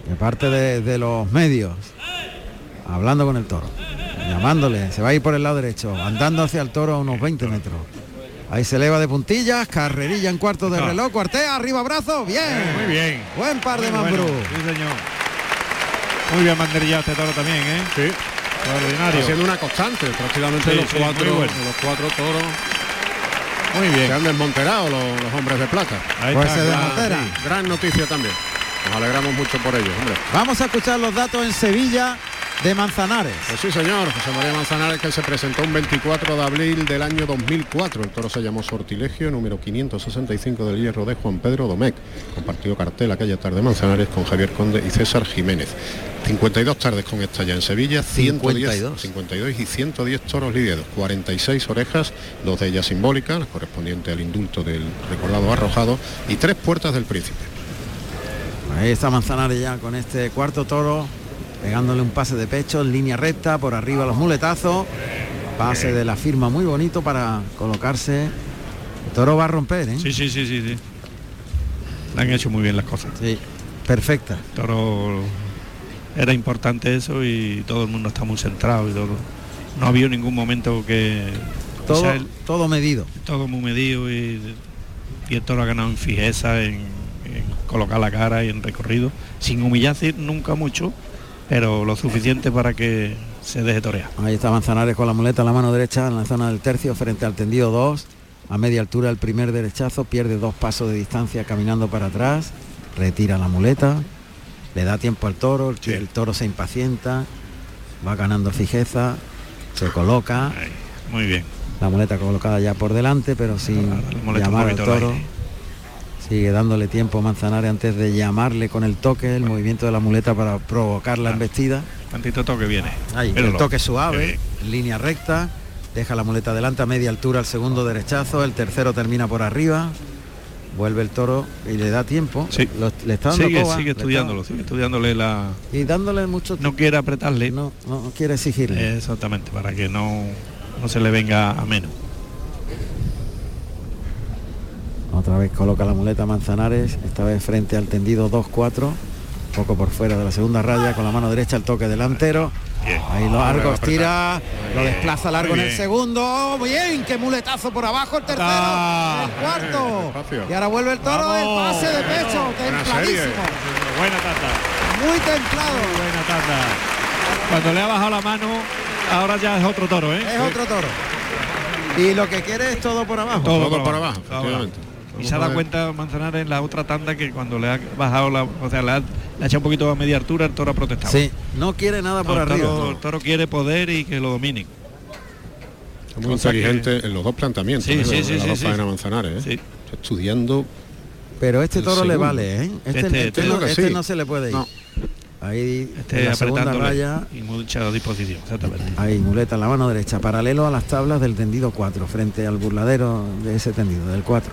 De parte de, de los medios. Hablando con el toro. Llamándole. Se va a ir por el lado derecho. Andando hacia el toro a unos 20 metros. Ahí se eleva de puntillas. Carrerilla en cuarto de Ah. reloj. Cuartea, arriba brazo. Bien. Muy bien. Buen par de Mambrú. bueno, Sí, señor. Muy bien banderillado este toro también, ¿eh? Sí. Extraordinario. Está siendo una constante, prácticamente Sí, los, sí, cuatro, bueno. los cuatro toros Muy bien. se han desmonterado los, los hombres de plata. Ahí Pues está, se desmontera. Gran noticia también. Nos alegramos mucho por ellos, hombre. Vamos a escuchar los datos en Sevilla. De Manzanares. Pues sí, señor, José María Manzanares que se presentó un 24 de abril del año 2004. El toro se llamó Sortilegio, número 565 del hierro de Juan Pedro Domecq. Compartió cartel aquella tarde Manzanares con Javier Conde y César Jiménez. 52 tardes con esta ya en Sevilla, 110, 52. 52 y 110 toros lidiados, 46 orejas, dos de ellas simbólicas, la correspondiente al indulto del recordado arrojado, y tres puertas del príncipe. Ahí está Manzanares ya con este cuarto toro, pegándole un pase de pecho en línea recta, por arriba los muletazos, pase de la firma muy bonito para colocarse. El toro va a romper, ¿eh? Sí, sí, sí, sí, sí. Le han hecho muy bien las cosas. Sí, perfecta. Toro era importante eso y todo el mundo está muy centrado y todo. No ha habido ningún momento que Todo, el- todo medido. todo muy medido y, y el toro ha ganado en fijeza, en, en colocar la cara y en recorrido, sin humillarse nunca mucho, pero lo suficiente para que se deje torear. Ahí está Manzanares con la muleta en la mano derecha en la zona del tercio frente al tendido 2. A media altura el primer derechazo, pierde dos pasos de distancia caminando para atrás, retira la muleta, le da tiempo al toro, el, el toro se impacienta, va ganando fijeza, se coloca, Ahí, muy bien. la muleta colocada ya por delante, pero sin La llamar al toro. aire. Sigue dándole tiempo Manzanares antes de llamarle con el toque, el movimiento de la muleta para provocar la embestida. Cuantito toque viene. Ahí, el toque suave, en línea recta, deja la muleta adelante a media altura el segundo derechazo, el tercero termina por arriba, vuelve el toro y le da tiempo. Sí. Lo- le está dando Sigue, coba, sigue le está- estudiándolo, sigue estudiándole la... y dándole mucho No quiere apretarle. no, no quiere exigirle. Exactamente, para que no, no se le venga a menos. Otra vez coloca la muleta Manzanares, esta vez frente al tendido 2-4, poco por fuera de la segunda raya, con la mano derecha el toque delantero. Bien. Ahí lo largo, estira, lo desplaza largo en el segundo. Bien, qué muletazo por abajo, el tercero, Ah, el cuarto. Y ahora vuelve el toro, Vamos, el pase de pecho, Buena templadísimo, Buena tata, muy templado. buena tata. Cuando le ha bajado la mano, ahora ya es otro toro, ¿eh? Es otro toro. Y lo que quiere es todo por abajo. Todo, Todo por abajo. Y se ha dado cuenta Manzanares en la otra tanda que cuando le ha bajado la, o sea, le ha, le ha echado un poquito a media altura, el toro ha protestado. Sí, no quiere nada No, por el, arriba. toro, el toro quiere poder y que lo dominen. Muy Cosa que- inteligente en los dos planteamientos. Sí, ¿eh? sí, las dos Manzanares, ¿eh? Sí. Está Estudiando Pero este toro le vale, ¿eh? Este, Este- este este no, este no se le puede ir. No. Ahí Este en la segunda raya, y mucha disposición, exactamente. ahí muleta en la mano derecha, paralelo a las tablas del tendido 4, frente al burladero de ese tendido, del 4.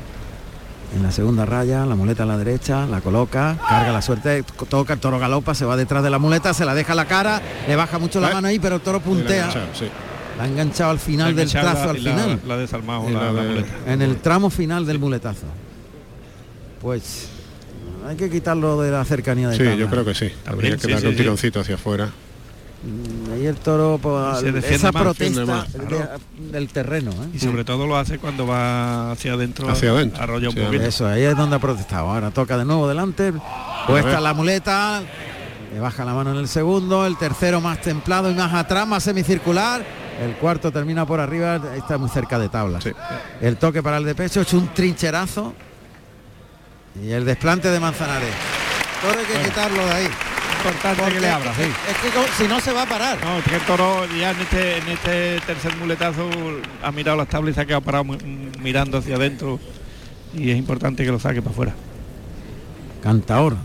En la segunda raya, la muleta a la derecha, la coloca, carga la suerte, toca, el toro galopa, se va detrás de la muleta, se la deja la cara, le baja mucho la Eh. mano ahí, pero el toro puntea, la ha enganchado al final del trazo, al final, La, desarmado la, la la de- muleta. en el tramo final del muletazo. Pues hay que quitarlo de la cercanía de Sí, tabla. yo creo que sí. Habría que sí, darle sí, un sí. tironcito hacia afuera. Ahí el toro, pues, Se defiende esa más, protesta más, de- claro. del terreno. ¿eh? Y sobre todo lo hace cuando va hacia adentro, Hacia adentro, arrolla un sí, poquito. Eso, ahí es donde ha protestado. Ahora toca de nuevo delante, puesta la muleta, le baja la mano en el segundo, el tercero más templado y más atrás, más semicircular. El cuarto termina por arriba, está muy cerca de tabla. Sí. El toque para el de pecho, es un trincherazo. Y el desplante de Manzanares. Toro hay que quitarlo de ahí. Importante que le abra, sí. Es que co- si no se va a parar. No, es que el toro ya en este, en este tercer muletazo ha mirado las tablas y se ha quedado parado mirando hacia adentro y es importante que lo saque para afuera. Cantaor.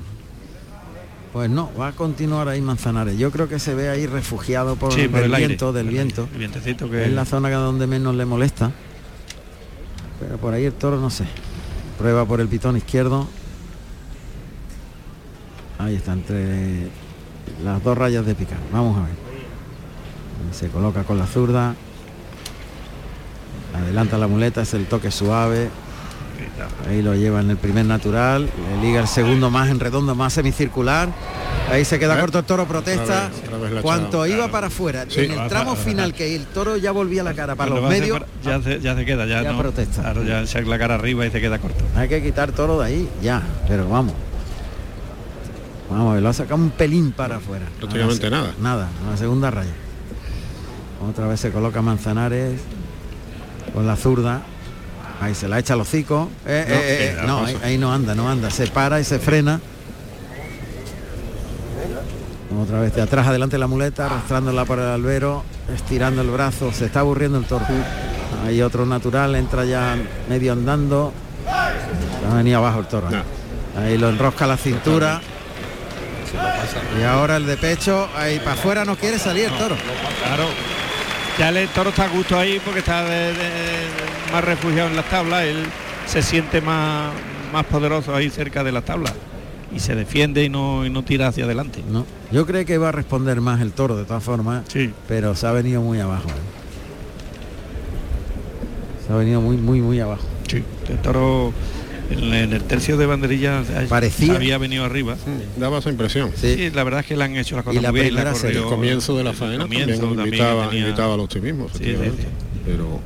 Pues no, va a continuar ahí Manzanares. Yo creo que se ve ahí refugiado por, Sí, el aire, viento, del el viento. El vientecito que Es la zona que donde menos le molesta. Pero por ahí el toro no sé. Prueba por el pitón izquierdo. Ahí está, entre las dos rayas de picar. Vamos a ver. Se coloca con la zurda. Adelanta la muleta, es el toque suave. Ahí lo lleva en el primer natural. Le liga el segundo más en redondo, más semicircular. Ahí se queda ¿Eh? corto el toro, protesta. Otra vez, otra vez la ha Cuanto iba claro. para afuera, Sí. en el tramo final que el toro ya volvía la cara para Cuando los medios, ya, se, ya se queda, ya, ya no. protesta. Claro, ya se la cara arriba y se queda corto. hay que quitar toro de ahí, ya, pero vamos. Vamos a ver, lo ha sacado un pelín para afuera. Prácticamente A la se- nada. Nada, a la segunda raya. Otra vez se coloca Manzanares con la zurda. Ahí se la echa al hocico. Eh, No, eh, eh, no, ahí, ahí no anda, no anda. Se para y se frena. Otra vez de atrás adelante la muleta, arrastrándola por el albero, estirando el brazo, se está aburriendo el toro. Hay otro natural, entra ya medio andando. Ha venido abajo el toro. ¿eh? Ahí lo enrosca la cintura. Y ahora el de pecho, ahí para afuera no quiere salir el toro. Claro. Ya el toro está a gusto ahí porque está de- de- más refugiado en las tablas. Él se siente más, más poderoso ahí cerca de las tablas. Y se defiende y no, y no tira hacia adelante. No, yo creo que iba a responder más el toro de todas formas, pero se ha venido muy abajo. ¿eh? Se ha venido muy, muy, muy abajo. Sí, el toro en, en el tercio de banderilla Parecía- había venido arriba. Daba esa impresión. Sí. la verdad es que le han hecho las cosas la muy bien. El comienzo de la faena comienzo también, también invitaba, tenía- invitaba al optimismo, Sí, sí, efectivamente. sí. Pero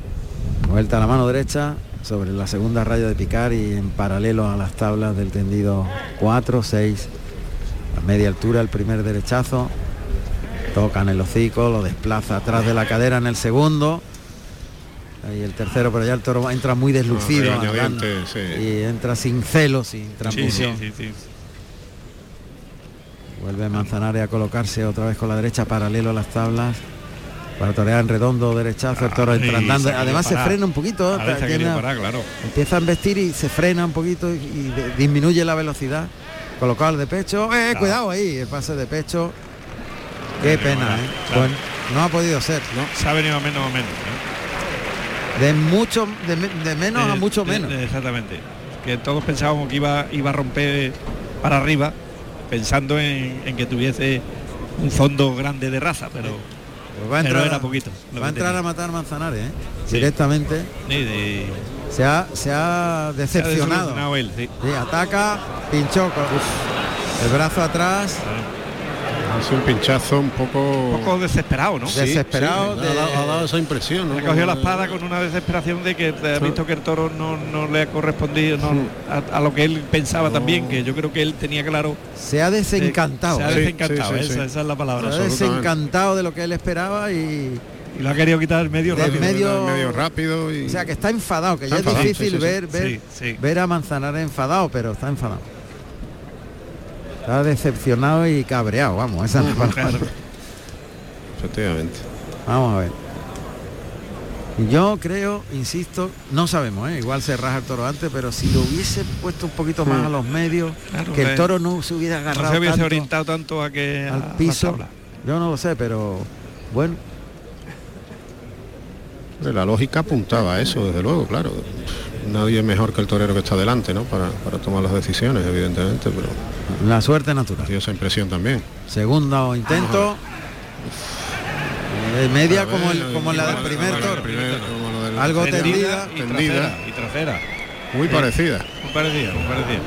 Vuelta a la mano derecha sobre la segunda raya de picar y en paralelo a las tablas del tendido 4, 6, a media altura el primer derechazo, tocan el hocico, lo desplaza atrás de la cadera en el segundo, ahí el tercero, pero ya el toro entra muy deslucido, regañadiente, andando, sí. y entra sin celo, sin Sí, sí, transmisión. sí. Vuelve Manzanares a colocarse otra vez con la derecha paralelo a las tablas. Para torear en redondo derechazo, el toro Ah, entra andando. Además se frena un poquito. A tiene- parar, claro. Empieza a embestir y se frena un poquito y, y de- disminuye la velocidad. Colocado de pecho. ¡Eh, cuidado ahí! El pase de pecho. Qué pena, ¿eh? claro. Pues no ha podido ser. Se ha venido a menos o menos. ¿eh? De mucho, de, de menos a De- mucho de- menos. de- exactamente. Que todos pensábamos que iba, iba a romper para arriba, pensando en, en que tuviese un fondo grande de raza, pero, Pues va a pero entrar, era a- poquito. va a entrar a matar Manzanares, ¿eh? Sí. Directamente. Sí, Se ha, se ha se ha decepcionado. él, sí. Sí, ataca, pinchó con el brazo atrás. Ha sido un pinchazo un poco... Un poco desesperado, ¿no? Sí, desesperado sí, de- ha, dado, ha dado esa impresión, ¿no? Ha cogido la espada con una desesperación de que ha visto que el toro no, no le ha correspondido no, a, a lo que él pensaba también, que yo creo que él tenía claro. Se ha desencantado. Se ha desencantado, sí, sí, esa, sí. esa es la palabra. Se ha desencantado de lo que él esperaba y, Y lo ha querido quitar medio rápido. medio- medio rápido y... o sea que está enfadado, que ya es difícil sí, sí, sí. ver, ver, Sí, sí. ver a Manzanares enfadado, pero está enfadado. Está decepcionado y cabreado, vamos, esa es la palabra. Efectivamente. Vamos a ver. Yo creo, insisto, no sabemos, ¿eh? igual se raja el toro antes, pero si lo hubiese puesto un poquito más a los medios, Claro, que el eh, toro no se hubiera No agarrado se hubiese tanto orientado tanto a que al piso, yo no lo sé, pero bueno, La lógica apuntaba a eso, desde luego, claro. Nadie es mejor que el torero que está delante, ¿no? Para, para tomar las decisiones, evidentemente, pero la suerte natural. dio esa impresión también. Segundo intento. Eh, media ver, como, el- como la del primer toro. Algo Tendida tendida, y tendida. trasera, y trasera. Muy parecida. Muy parecida, muy parecida.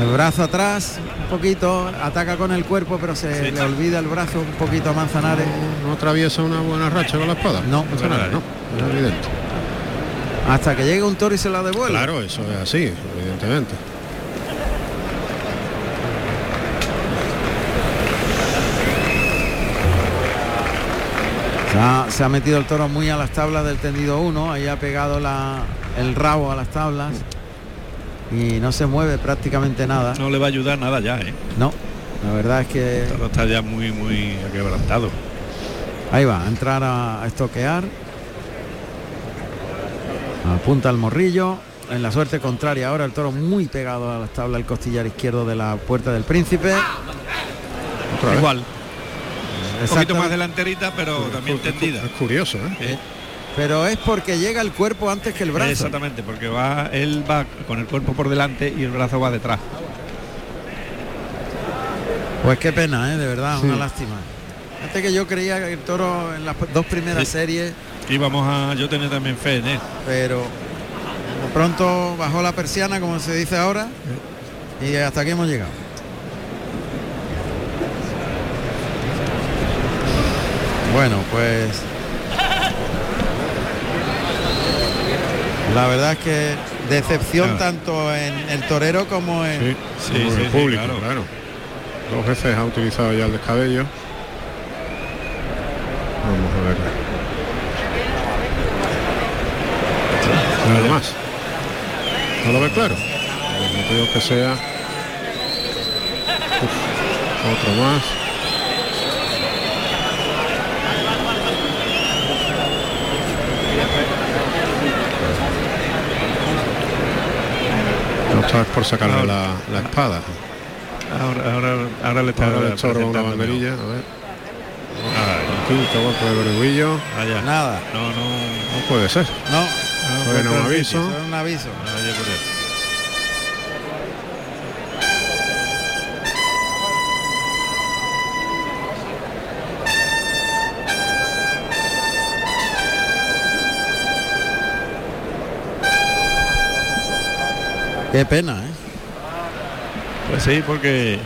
el brazo atrás, un poquito, ataca con el cuerpo, pero se Sí. le olvida el brazo un poquito a Manzanares. ¿No atraviesa una buena racha con la espada? No. Eso no, no, es evidente. Hasta que llegue un toro y se la devuelve. Claro, eso es así, evidentemente. Se ha, se ha metido el toro muy a las tablas del tendido 1, ahí ha pegado la- el rabo a las tablas y no se mueve prácticamente nada. No le va a ayudar nada ya, ¿eh? No, la verdad es que El toro está ya muy, muy quebrantado. ahí va, a entrar a, a estoquear. Apunta al morrillo. En la suerte contraria ahora el toro muy pegado a las tablas, el costillar izquierdo de la puerta del príncipe. Igual. Un poquito más delanterita, pero también tendida. Es curioso, ¿eh? Eh, Pero es porque llega el cuerpo antes que el brazo. Exactamente, porque va, él va con el cuerpo por delante y el brazo va detrás. Pues qué pena, ¿eh? de verdad, una lástima. Antes que yo creía que el toro en las dos primeras Sí. series, Y vamos a yo tener también fe en él. pero de pronto bajó la persiana, como se dice ahora, y hasta aquí hemos llegado. Bueno, pues la verdad es que decepción tanto en el torero como en Sí, Sí, como sí, el sí, público, claro. claro. Dos veces ha utilizado ya el descabello. Vamos a ver. Nada más. ¿No lo ve claro? No creo que sea. Uf, otro más. No está por sacarle la, la espada. Ahora, ahora, ahora le está Ahora le estorba una banderilla, a ver. El quinto golpe de Berguillo. Allá. Nada. No, no. No puede ser. No. Bueno, un aviso. Eso es un aviso. Por Qué pena, ¿eh? Pues sí, porque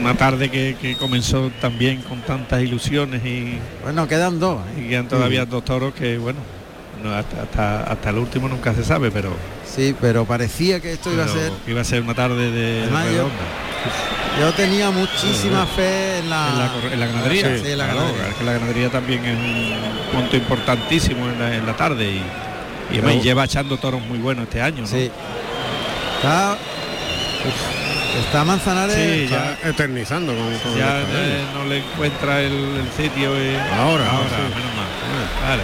una tarde que, que comenzó también con tantas ilusiones y, Bueno, quedan dos. ¿eh? y quedan todavía dos toros que bueno, no, hasta, hasta, hasta el último nunca se sabe, pero, Sí, pero parecía que esto iba a ser. iba a ser una tarde de Además, yo- tenía muchísima fe en la, en la, cor- en la ganadería. Sí, en la Claro, ganadería. es que la ganadería también es un punto importantísimo en la, en la tarde y, y Pero- lleva echando toros muy buenos este año. ¿no? Sí. Está, está Manzanares. Sí, Está eternizando con, con ya el espadero. eh, no le encuentra el, el sitio. y- Ahora, ahora, sí. menos mal. Vale.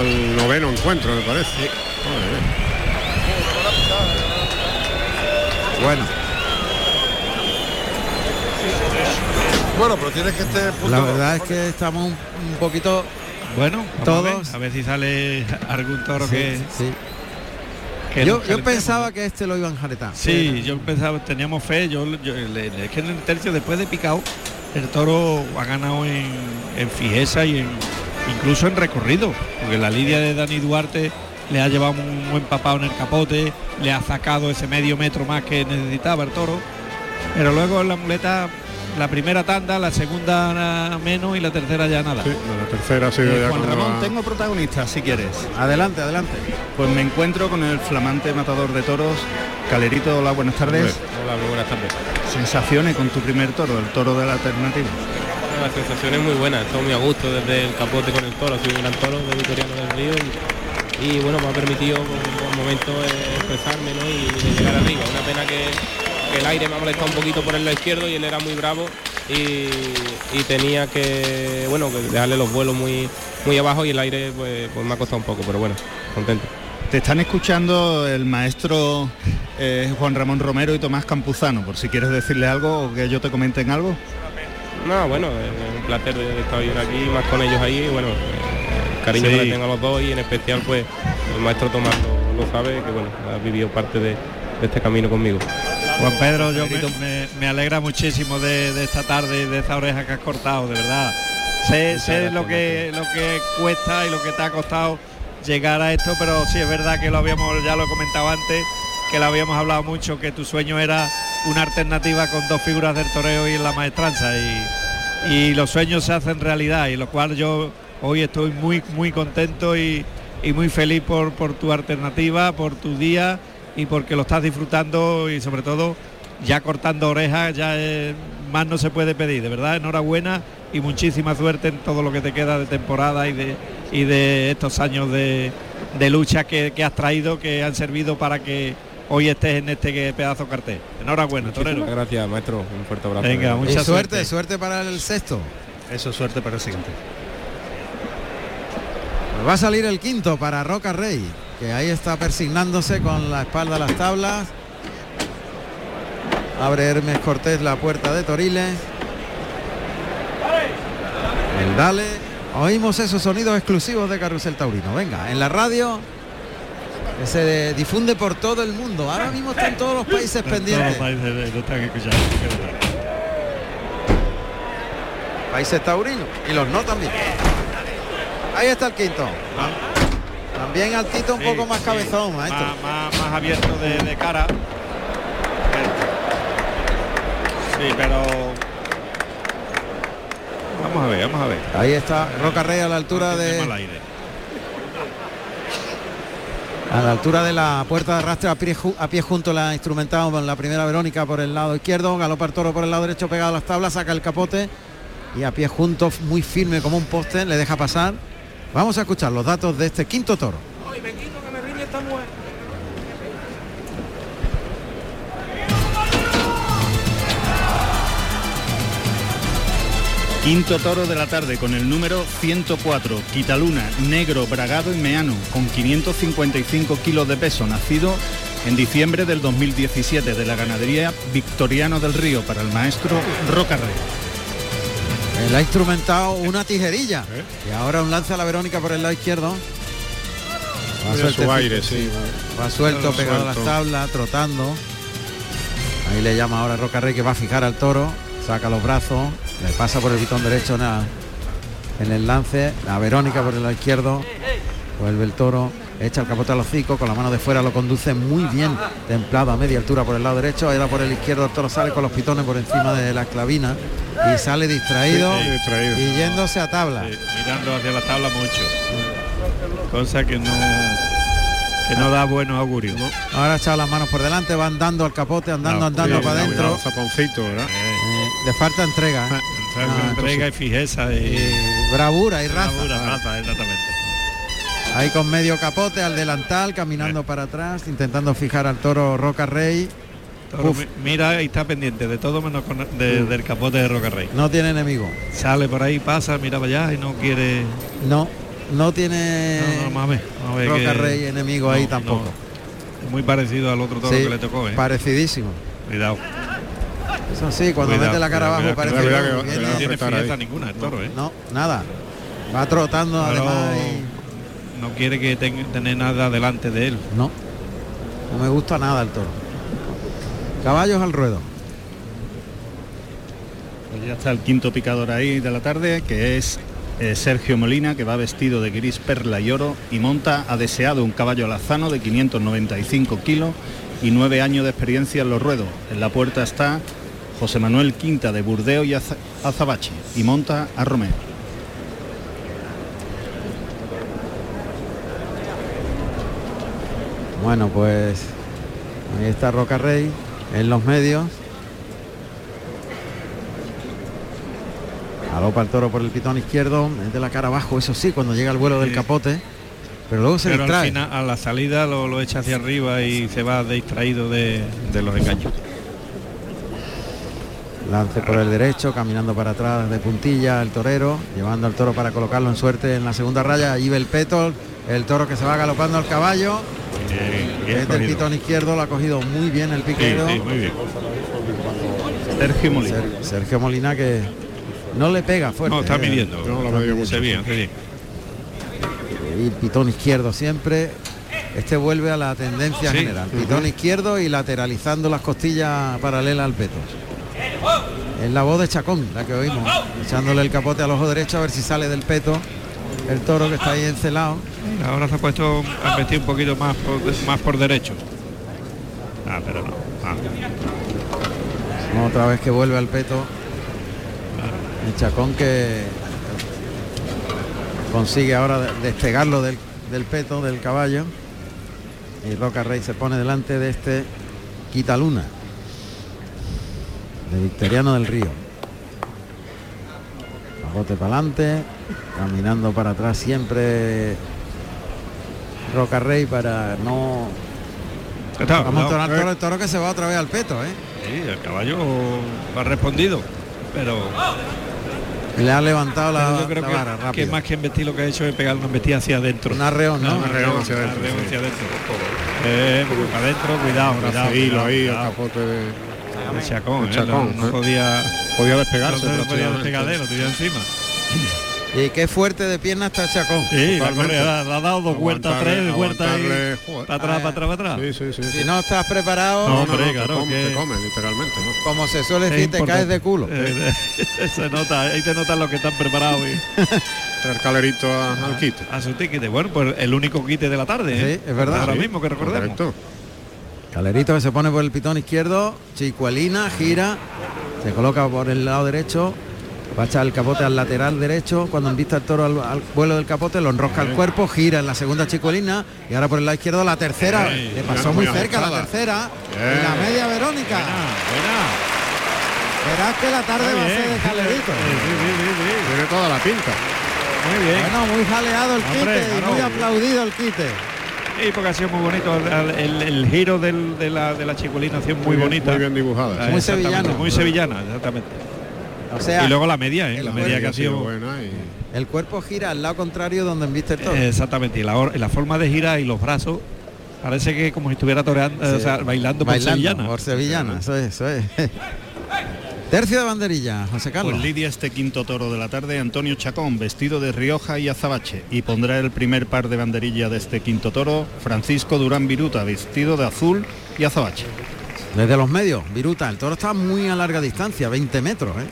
Al noveno encuentro, me parece. Bueno, Bueno, pero tienes que estar la verdad es que estamos un, un poquito. Bueno, Todos. A, ver, a ver si sale algún toro Sí, que, sí. que Yo, yo pensaba que este lo iban a jaretar. Sí, yo pensaba, teníamos fe, yo, yo- le- le- es que en el tercio después de picado, el toro ha ganado en, en fijeza y en incluso en recorrido, porque la lidia de Dani Duarte le ha llevado un buen papado en el capote, le ha sacado ese medio metro más que necesitaba el toro, pero luego en la muleta, la primera tanda, la segunda menos y la tercera ya nada. Sí, la tercera ha sido Eh, ya Juan Ramón, tengo protagonista, si quieres. Adelante, adelante. Pues me encuentro con el flamante matador de toros, Calerito, hola, buenas tardes. Hola, muy buenas tardes. Sensaciones con tu primer toro, el toro de la alternativa. La sensación es muy buena, estoy muy a gusto desde el capote con el toro, soy un gran toro de Victoriano del Río y, y, bueno, me ha permitido por momento expresarme ¿no? y, y llegar arriba. Una pena que, que el aire me ha molestado un poquito por el lado izquierdo y él era muy bravo y, y tenía que bueno que dejarle los vuelos muy muy abajo y el aire pues, pues me ha costado un poco, pero bueno, contento. Te están escuchando el maestro eh, Juan Ramón Romero y Tomás Campuzano, por si quieres decirle algo o que yo te comenten algo. No, bueno, es un placer de estar hoy aquí, más con ellos ahí, y bueno, eh, el cariño Sí. que le tengo a los dos y en especial pues el maestro Tomás lo, lo sabe, que bueno, ha vivido parte de, de este camino conmigo. Juan Pedro, yo me, me- me alegra muchísimo de, de esta tarde y de esa oreja que has cortado, de verdad. Sé, sé lo que lo que cuesta y lo que te ha costado llegar a esto, pero sí es verdad que lo habíamos, ya lo he comentado antes, que lo habíamos hablado mucho, que tu sueño era una alternativa con dos figuras del toreo y en la maestranza y, y los sueños se hacen realidad y lo cual yo hoy estoy muy muy contento y, y muy feliz por, por tu alternativa, por tu día y porque lo estás disfrutando y sobre todo ya cortando orejas, ya eh, más no se puede pedir, de verdad, enhorabuena y muchísima suerte en todo lo que te queda de temporada y de, y de estos años de, de lucha que, que has traído, que han servido para que hoy estés en este pedazo cartel. Enhorabuena, torero. Gracias, maestro, un fuerte abrazo. Venga, mucha suerte, suerte. suerte para el sexto. Eso, suerte para el siguiente. Va a salir el quinto para Roca Rey, que ahí está persignándose con la espalda a las tablas. Abre Hermes Cortés la puerta de Toriles. El Dale. Oímos esos sonidos exclusivos de Carrusel Taurino. Venga, en la radio que se difunde por todo el mundo. Ahora mismo están todos los países pendientes. Todos los países lo están escuchando. Países taurinos y los no también. Ahí está el quinto. También altito un Sí, poco más sí. cabezón, maestro. Más, más- más abierto de, de cara. Sí, pero vamos a ver, vamos a ver. Ahí está Roca Rey a la altura de a la altura de la puerta de arrastre a pie, a pie junto la instrumental con la primera Verónica por el lado izquierdo, galopa el toro por el lado derecho pegado a las tablas, saca el capote y a pie junto muy firme como un poste le deja pasar. Vamos a escuchar los datos de este quinto toro. Quinto toro de la tarde con el número 104, Quitaluna, negro, bragado y meano, con 555 kilos de peso, nacido en diciembre del 2017 de la ganadería Victoriano del Río para el maestro Roca Rey. Él ha instrumentado una tijerilla. Y ahora un lance a la Verónica por el lado izquierdo. Va Mira su sueltecito, aire, sí. Va suelto, pegado a las suelto. tablas, trotando. Ahí le llama ahora Roca Rey que va a fijar al toro. Saca los brazos. Le pasa por el pitón derecho en el lance. La Verónica por el lado izquierdo. Vuelve el toro. Echa el capote al hocico. Con la mano de fuera lo conduce muy bien. Templado a media altura por el lado derecho. Ahí va por el izquierdo. El toro sale con los pitones por encima de la clavina. Y sale distraído. Sí, sí, distraído. Y yéndose a tabla. Sí, mirando hacia la tabla mucho. Cosa que no que no da buenos augurios. Ahora ha echado las manos por delante, van dando al capote, andando, No, andando para adentro. Eh, le falta entrega. ¿eh? Ah, entrega y fijeza y, y bravura y raza. bravura, raza, exactamente. Ahí con medio capote al delantal, caminando para atrás, intentando fijar al toro Roca Rey. Toro mira y está pendiente de todo menos con- de- del capote de Roca Rey. No tiene enemigo. Sale por ahí, pasa, mira para allá y no quiere. No, no tiene No, no, mames, Roca que- Rey enemigo ahí tampoco. no. Muy parecido al otro toro Sí, que le tocó, ¿eh? Parecidísimo. Cuidado. Eso sí, cuando Cuidado, mete la cara cuidado, abajo cuidado, parece cuidado, que que- viene- que no tiene fijeza ninguna el toro, ¿eh? No, nada. Va trotando Pero además y no quiere que ten- tener nada delante de él. no. No me gusta nada el toro. Caballos al ruedo. Pues ya está el quinto picador ahí de la tarde, que es eh, Sergio Molina, que va vestido de gris, perla y oro y monta a deseado un caballo alazano de 595 kilos y nueve años de experiencia en los ruedos. En la puerta está José Manuel Quinta de Burdeo y Aza- Azabache y monta a Romeo. Bueno, pues ahí está Roca Rey en los medios. Alopa el toro por el pitón izquierdo, mete la cara abajo, eso sí, cuando llega el vuelo del capote, pero luego se Pero al distrae. final, a la salida lo, lo echa hacia arriba y se va distraído de, de los engaños. Lance por el derecho, caminando para atrás de puntilla el torero, llevando al toro para colocarlo en suerte en la segunda raya. Allí ve el peto, el toro que se va galopando al caballo. Mete el pitón izquierdo, lo ha cogido muy bien el piquero. sí, muy bien. Sergio Molina. Ser- Sergio Molina que no le pega fuerte. No, está eh. midiendo. No, lo bien, bien. Y el pitón izquierdo siempre. Este vuelve a la tendencia Sí. general. Pitón izquierdo y lateralizando las costillas paralelas al peto. Es la voz de Chacón, la que oímos, echándole el capote al ojo derecho a ver si sale del peto el toro que está ahí encelado. Ahora se ha puesto a vestir un poquito más por, más por derecho. Ah, pero no. Ah, Otra vez que vuelve al peto. El Chacón que consigue ahora de- despegarlo del, del peto del caballo. Y Roca Rey se pone delante de este Quitaluna. De Victoriano del Río. Bote para adelante. Caminando para atrás siempre Roca Rey para no Está, Vamos a entonar toro, el toro que se va otra vez al peto, ¿eh? Sí, el caballo ha respondido. Pero Le ha levantado la, yo creo la que, vara que rápido. más que embestir lo que ha hecho es pegar una embestida hacia adentro. Un arreón, ¿no? Un arreón hacia adentro. hacia adentro. Eh, adentro, cuidado, cuidado. Ahí, cuidado, ahí, el cuidado. capote de... El chacón, El eh, chacón, no, no eh. podía, Podía no despegarse. se podía prácticamente. despegar de él, lo tenía encima. Y qué fuerte de pierna está Chacón. Sí, la correa, ha dado dos vueltas, tres vueltas para atrás, para atrás, para atrás. Sí, sí, sí. Si no estás preparado, No, No, hombre, no, claro, te come, que- te come, literalmente, ¿no? como se suele Es decir, te caes de culo. Eh, se nota, ahí te notan los que están preparados y Traer calerito a- al quite. a su ticket. Bueno, pues el único quite de la tarde. ¿eh? Es verdad. Ahora Sí, mismo que recordemos. Correcto. Calerito que se pone por el pitón izquierdo, Chicuelina, gira, se coloca por el lado derecho, va a echar el capote al lateral derecho, cuando envista el toro al, al vuelo del capote, lo enrosca el cuerpo, gira en la segunda Chicuelina y ahora por el lado izquierdo la tercera, le pasó muy muy cerca la tercera, Bien. la media Verónica. Verás que la tarde va a ser de Calerito. Tiene toda la pinta. Muy bien. Bueno, muy jaleado el Hombre, quite y muy aplaudido el quite. Sí, porque ha sido muy bonito. El, el- el giro del- de, la, de la chicolina ha sido muy, bonita. Muy bien dibujada. Ah, Muy sevillano. Muy sevillana, exactamente. O sea, y luego la media, ¿eh? el la media que ha sido buena y el cuerpo gira al lado contrario donde viste el toro. Exactamente, y la, la forma de girar y los brazos parece que como si estuviera toreando, Sí. o sea, bailando, por Bailando, sevillana. por sevillana, eso es, eso es. Tercio de banderilla, José Carlos. Pues lidia este quinto toro de la tarde Antonio Chacón, vestido de Rioja y azabache. Y pondrá el primer par de banderilla de este quinto toro, Francisco Durán Viruta, vestido de azul y azabache. Desde los medios, Viruta, el toro está muy a larga distancia, 20 metros, ¿eh?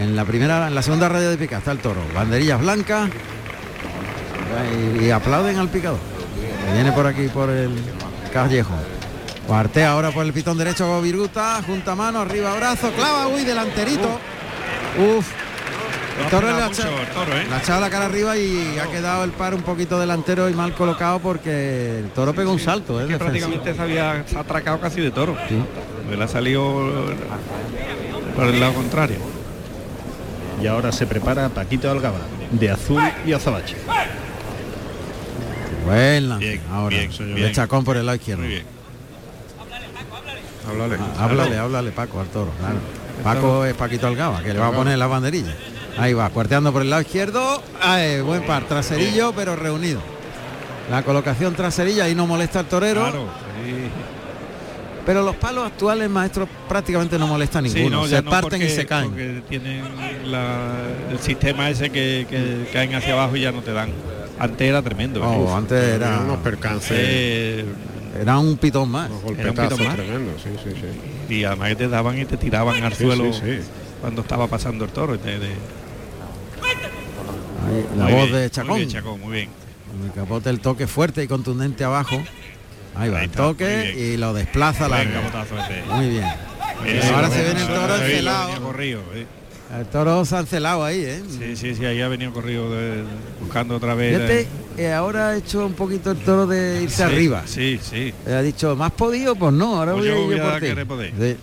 En la primera, en la segunda raya de pica está el toro. Banderillas blancas y, y aplauden al picador. Que viene por aquí por el callejo. Cuartea ahora por el pitón derecho Viruta, junta mano, arriba brazo, clava, uy, delanterito. Uf. El toro le ha echado- ¿eh? la cara arriba y ha quedado el par un poquito delantero y mal colocado porque el toro pega un salto, ¿eh? que defensivo. prácticamente se había atracado casi de toro. Porque le ha salido por el lado contrario. Y ahora se prepara Paquito Algaba, de azul y azabache. Buen lance. Bien, Ahora, bien, de bien. Chacón por el lado izquierdo. Muy bien. háblale. Ah, háblale, háblale Paco al toro, claro. Paco es Paquito Algaba, que le va a poner la banderilla. Ahí va, cuarteando por el lado izquierdo. Ay, buen par, traserillo, pero reunido. La colocación traserilla y no molesta al torero. Claro, sí. Pero los palos actuales, maestros, prácticamente no molesta a Sí, ninguno. no, se no, parten y se caen. Porque tienen la- el sistema ese que, que caen hacia abajo y ya no te dan. Antes era tremendo. ¿eh? Oh, Uf. antes era, unos percances, Eh, era un pitón más. unos era un pito más. tremendos, sí, sí, sí. y además que te daban y te tiraban al Sí, suelo sí, sí. cuando estaba pasando el toro. de- de- Ahí, la Muy voz bien, de Chacón. Muy bien, Chacón, muy bien. El capote el toque fuerte y contundente abajo. Ahí va el toque y lo desplaza la Buen capotazo ese. Muy bien. Ahora se viene el toro encelado. corrido, eh. El toro se ha encelado ahí, ¿eh? Sí, sí, sí, ahí ha venido corrido de- buscando otra vez. Fíjate, eh. ahora ha hecho un poquito el toro de irse Sí, arriba. Sí, sí. Eh, Ha dicho, ¿más podido? Pues no, ahora Pues voy a yo ir a por ti. Sí.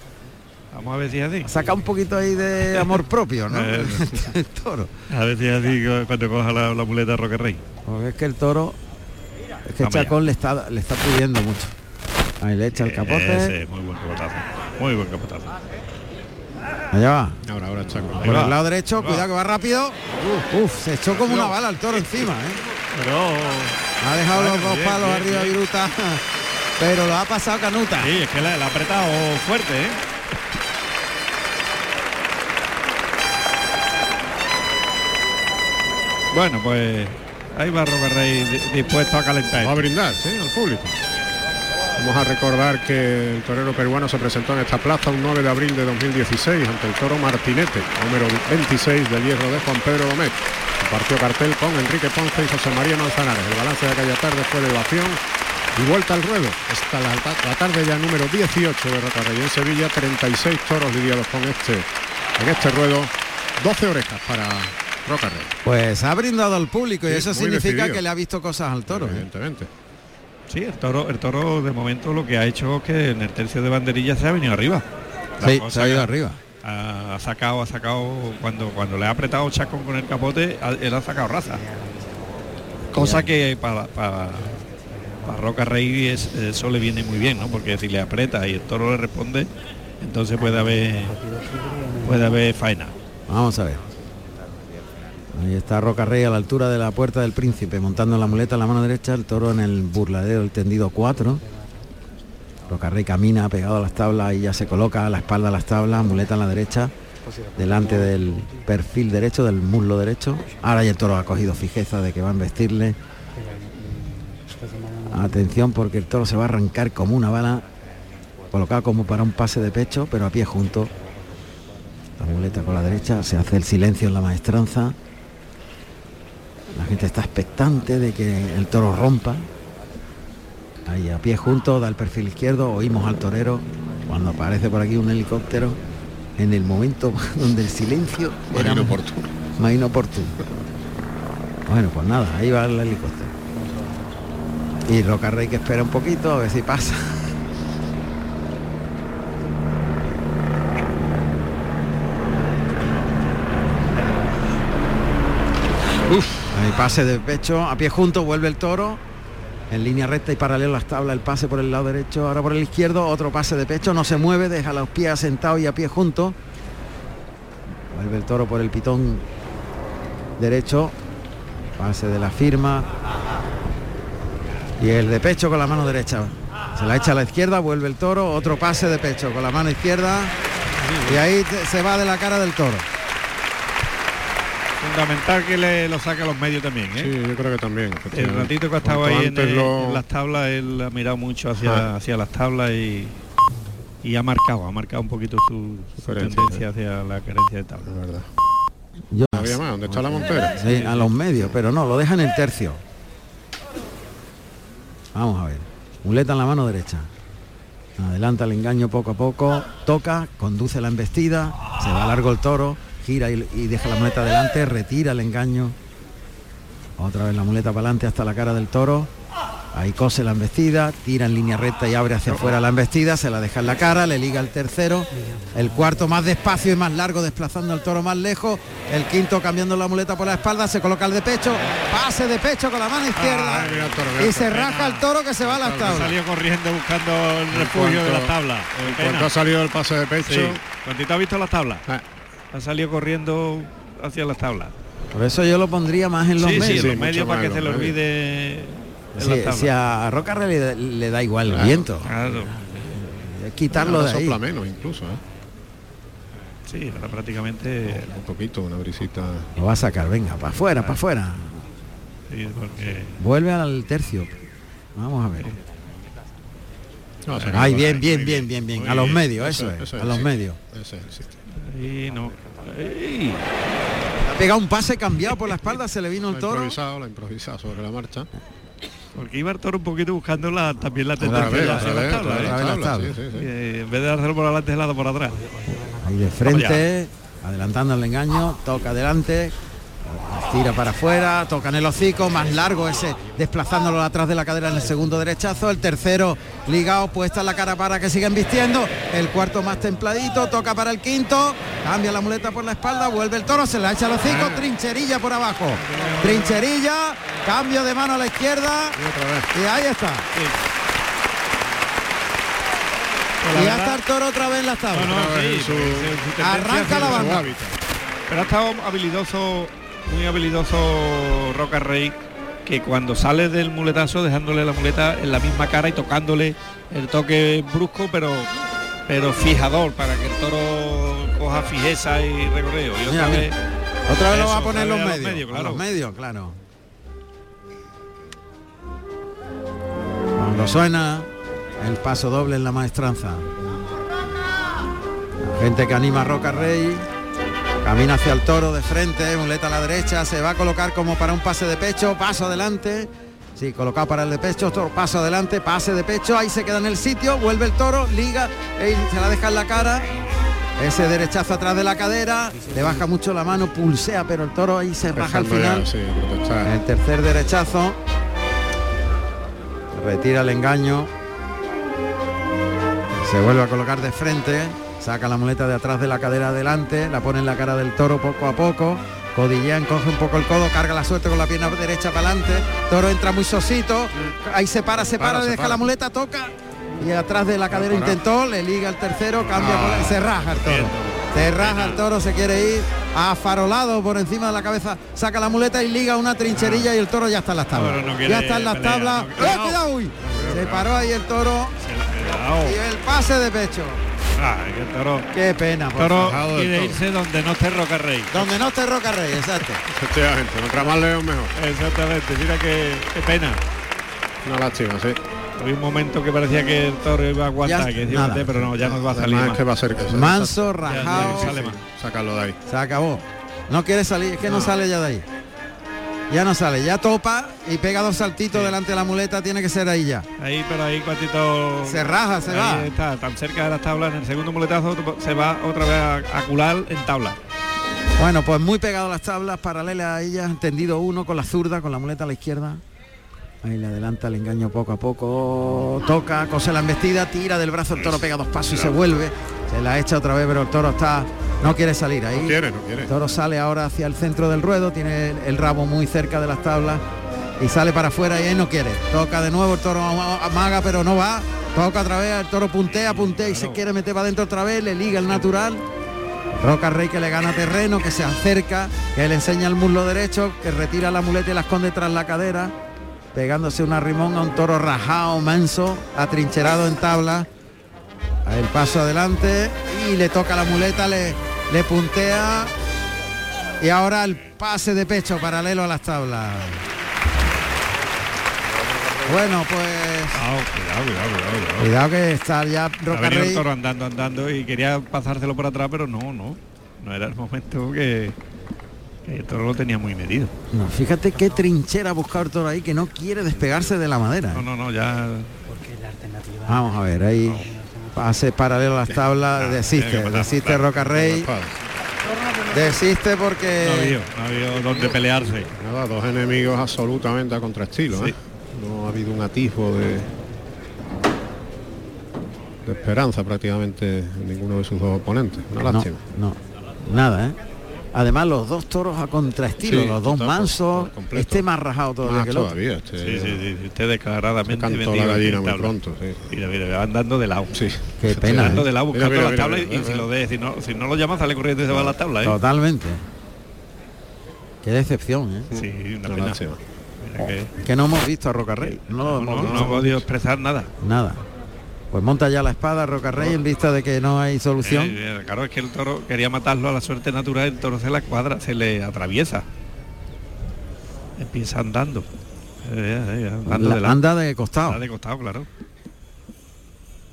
Vamos a ver si es así. Saca un poquito ahí de amor propio, ¿no? Eh. el toro. A ver si es así cu- cuando coja la, la muleta Roque Rey. Porque es que el toro, es que Vamos ya. Chacón le está, le está pidiendo mucho. Ahí le echa el capote. Ese, muy buen capotazo. Muy buen capotazo. Allá va. Ahora, ahora, Chaco. Por va. el lado derecho, va. cuidado que va rápido. Uf, uf, se echó como una bala el toro encima, ¿eh? Pero Ha dejado los dos bien, palos bien, arriba bien. Viruta, pero lo ha pasado Canuta. sí, es que la, la ha apretado fuerte, ¿eh? Bueno, pues ahí va Roque Rey di- dispuesto a calentar. Va a brindar, sí, al público. Vamos a recordar que el torero peruano se presentó en esta plaza un 9 de abril de 2016 ante el toro Martinete, número 26 del hierro de Juan Pedro Gómez. Compartió cartel con Enrique Ponce y José María Manzanares. El balance de aquella tarde fue de ovación y vuelta al ruedo. La, la tarde ya número 18 de Rocarrey en Sevilla, 36 toros lidiados con este en este ruedo, 12 orejas para Rocarrey. Pues ha brindado al público y Sí, eso significa decidido. que le ha visto cosas al toro. ¿eh? Evidentemente. Sí, el toro, el toro de momento lo que ha hecho es que en el tercio de banderilla se ha venido arriba. La Sí, cosa se ha ido arriba. Ha, ha sacado, ha sacado, cuando, cuando le ha apretado Chacón con el capote, ha- él ha sacado raza. Cosa que para, para, para Roca Rey es- eso le viene muy bien, ¿no? Porque si le aprieta y el toro le responde, entonces puede haber puede haber faena. Vamos a ver. Ahí está Roca Rey a la altura de la puerta del príncipe, montando la muleta en la mano derecha, el toro en el burladero, el tendido 4. Roca Rey camina pegado a las tablas y ya se coloca a la espalda a las tablas, muleta en la derecha, delante del perfil derecho, del muslo derecho. Ahora ya el toro ha cogido fijeza de que va a investirle. Atención porque el toro se va a arrancar como una bala, colocado como para un pase de pecho, pero a pie junto. La muleta con la derecha, se hace el silencio en la maestranza. La gente está expectante de que el toro rompa. Ahí a pie junto, da el perfil izquierdo, oímos al torero cuando aparece por aquí un helicóptero en el momento donde el silencio era Más inoportuno. más inoportuno. Bueno, pues nada, ahí va el helicóptero. Y Roca Rey que espera un poquito a ver si pasa. Ahí pase de pecho, a pie junto, vuelve el toro. En línea recta y paralelo a las tablas, el pase por el lado derecho, ahora por el izquierdo, otro pase de pecho, no se mueve, deja los pies asentados y a pie juntos. Vuelve el toro por el pitón derecho. Pase de la firma. Y el de pecho con la mano derecha. Se la echa a la izquierda, vuelve el toro, otro pase de pecho con la mano izquierda. Y ahí se va de la cara del toro. Fundamental que le lo saque a los medios también, ¿eh? Sí, yo creo que también. El ratito que ha estado ahí en, antes el- lo- en las tablas, él ha mirado mucho hacia, Ah. hacia las tablas y, y ha marcado, ha marcado un poquito su, tendencia hacia la carencia de tabla. Es verdad. Yo- Había más, ¿dónde está la montera? Sí, a los medios, pero no, lo deja en el tercio. Vamos a ver. Muleta en la mano derecha. Adelanta el engaño poco a poco, toca, conduce la embestida, se va largo el toro, gira y, y deja la muleta adelante, retira el engaño. Otra vez la muleta para adelante hasta la cara del toro. Ahí cose la embestida, tira en línea recta y abre hacia afuera la embestida, se la deja en la cara, le liga el tercero, el cuarto más despacio y más largo desplazando al toro más lejos, el quinto cambiando la muleta por la espalda, se coloca el de pecho, pase de pecho con la mano izquierda Ah, mira el toro, mira y se raja el toro que se va a las Ha tablas. salido corriendo buscando el refugio de las tablas. En cuanto ha salido el pase de pecho, Sí. Cuantito ha visto las tablas. Ah. Ha salido corriendo hacia las tablas. Por eso yo lo pondría más en los sí, sí, medios. en los medios para que se le medios. olvide en Si, las tablas. si a Roca le, le da igual el viento, Claro. quitarlo de ahí. sopla menos incluso, ¿eh? Sí, ahora prácticamente Un poquito, una brisita. Lo va a sacar, venga, para afuera, para afuera. sí, porque Vuelve al tercio. Vamos a ver. No, Ay, bien, bien, bien, bien, bien, A los medios, Eso eso es, eso a los sí. medios. Ese es ahí no. Ey. Ha pegado un pase cambiado por la espalda, se le vino el ha toro. improvisado, lo ha improvisado sobre la marcha. Porque iba el toro un poquito buscando la, también la tendencia ¿eh? Que en vez de hacerlo por adelante, se la da por atrás. Ahí de frente, adelantando el engaño, toca adelante, tira para afuera, toca en el hocico, más largo ese, desplazándolo atrás de la cadera en el segundo derechazo, el tercero ligado, puesta en la cara para que sigan vistiendo, el cuarto más templadito, toca para el quinto, cambia la muleta por la espalda, vuelve el toro, se la echa al hocico, trincherilla por abajo, trincherilla, cambio de mano a la izquierda. Y ahí está. Pues Y ya verdad- está el toro otra vez en las tablas. Arranca la banda. Pero ha estado habilidoso, muy habilidoso Roca Rey, que cuando sale del muletazo, dejándole la muleta en la misma cara y tocándole el toque brusco, pero pero fijador, para que el toro coja fijeza y recorrido. Y otra mira. vez, Otra vez lo va a poner los los medios. A claro. los medios, claro. Cuando suena el paso doble en la maestranza. La gente que anima a Roca Rey. Camina hacia el toro de frente, muleta a la derecha, se va a colocar como para un pase de pecho, paso adelante. Sí, colocado para el de pecho, toro, paso adelante, pase de pecho, ahí se queda en el sitio, vuelve el toro, liga, se la deja en la cara, ese derechazo atrás de la cadera, le baja mucho la mano, pulsea, pero el toro ahí se raja al ya, final. sí. El tercer derechazo. Retira el engaño. Se vuelve a colocar de frente. Saca la muleta de atrás de la cadera adelante. La pone en la cara del toro poco a poco. Codillea, encoge un poco el codo, carga la suerte con la pierna derecha para adelante. Toro entra muy sosito. Ahí se para, se para, para, le deja para. la muleta, toca. Y atrás de la cadera intentó, le liga el tercero, cambia, Ah, se raja el toro. bien. Se raja el toro, se quiere ir afarolado por encima de la cabeza, saca la muleta y liga una trincherilla y el toro ya está en las tablas. No ya está en las tablas. no- ¡Eh, cuidado, uy! Se paró ahí el toro y el pase de pecho. Ah, el toro, Qué pena, por toro toro. irse donde no esté Roca Rey. Donde no esté Roca Rey, exacto. Efectivamente, contra más león mejor. Exactamente, mira que qué pena. Una lástima, sí. Había un momento que parecía que el toro iba a aguantar, que decía, nada. pero no, ya no va a salir más. es que va a ser que Manso, rajado, no sale más. sacarlo de ahí. se acabó. No quiere salir, es que no, sale ya de ahí. Ya no sale, ya topa y pega dos saltitos delante de la muleta, tiene que ser ahí ya. Ahí, pero ahí cuantito. Se raja, se ahí va. está, tan cerca de las tablas. En el segundo muletazo se va otra vez a, a cular en tabla. Bueno, pues muy pegado a las tablas, paralelas a ellas, tendido uno con la zurda, con la muleta a la izquierda. Ahí le adelanta el engaño poco a poco, toca, cose la embestida, tira del brazo, el toro pega dos pasos y se vuelve. Se la echa otra vez, pero el toro está. No quiere salir ahí. No quiere, no quiere. El toro sale ahora hacia el centro del ruedo, tiene el, el rabo muy cerca de las tablas y sale para afuera y ahí no quiere. Toca de nuevo, el toro ama- amaga, pero no va. Toca otra vez, el toro puntea, puntea y se quiere meter para adentro otra vez, le liga el natural. Roca Rey que le gana terreno, que se acerca, que le enseña el muslo derecho, que retira la muleta y la esconde tras la cadera, pegándose una rimón a un toro rajado, manso, atrincherado en tabla. El paso adelante y le toca la muleta, le, le puntea y ahora el pase de pecho paralelo a las tablas. Bueno, pues Cuidado, cuidado, cuidado, cuidado, cuidado. cuidado que está ya Ha Roca venido el toro andando, andando y quería pasárselo por atrás, pero no, no. No era el momento que, que el toro lo tenía muy medido. No, fíjate qué trinchera ha buscado el toro ahí que no quiere despegarse de la madera. No, no, no, ya. Vamos a ver, ahí pase paralelo a las tablas, que desiste, pasar, desiste claro, Roca Rey, desiste porque No ha habido, no ha habido donde pelearse. Nada, dos enemigos absolutamente a contraestilo. Sí. ¿eh? No ha habido un atisbo de, de esperanza prácticamente en ninguno de sus dos oponentes. Una no, lástima. no, nada, ¿eh? Además los dos toros a contraestilo, Sí, los dos mansos, este más rajado todavía Más que el otro. todavía. Este, Sí, sí, sí. Usted declaradamente cantó vendido la gallina muy tabla. pronto. Sí. Mira, mira, va andando de lado. Sí. Qué pena, Andando ¿eh? de lado buscando mira, tablas mira, y mira. si lo de, si no, si no lo llama sale corriendo y se va a la tabla, ¿eh? Totalmente. Qué decepción, ¿eh? Sí, una pena. que- Que no hemos visto a Roca Rey. No lo no, hemos no, no ha podido expresar nada. Nada. Pues monta ya la espada Roca Rey en vista de que no hay solución. Eh, eh, claro, es que el toro quería matarlo a la suerte natural, el toro se la cuadra, se le atraviesa. Empieza andando. Eh, eh, andando La- de lado. anda de costado. Anda de costado, claro.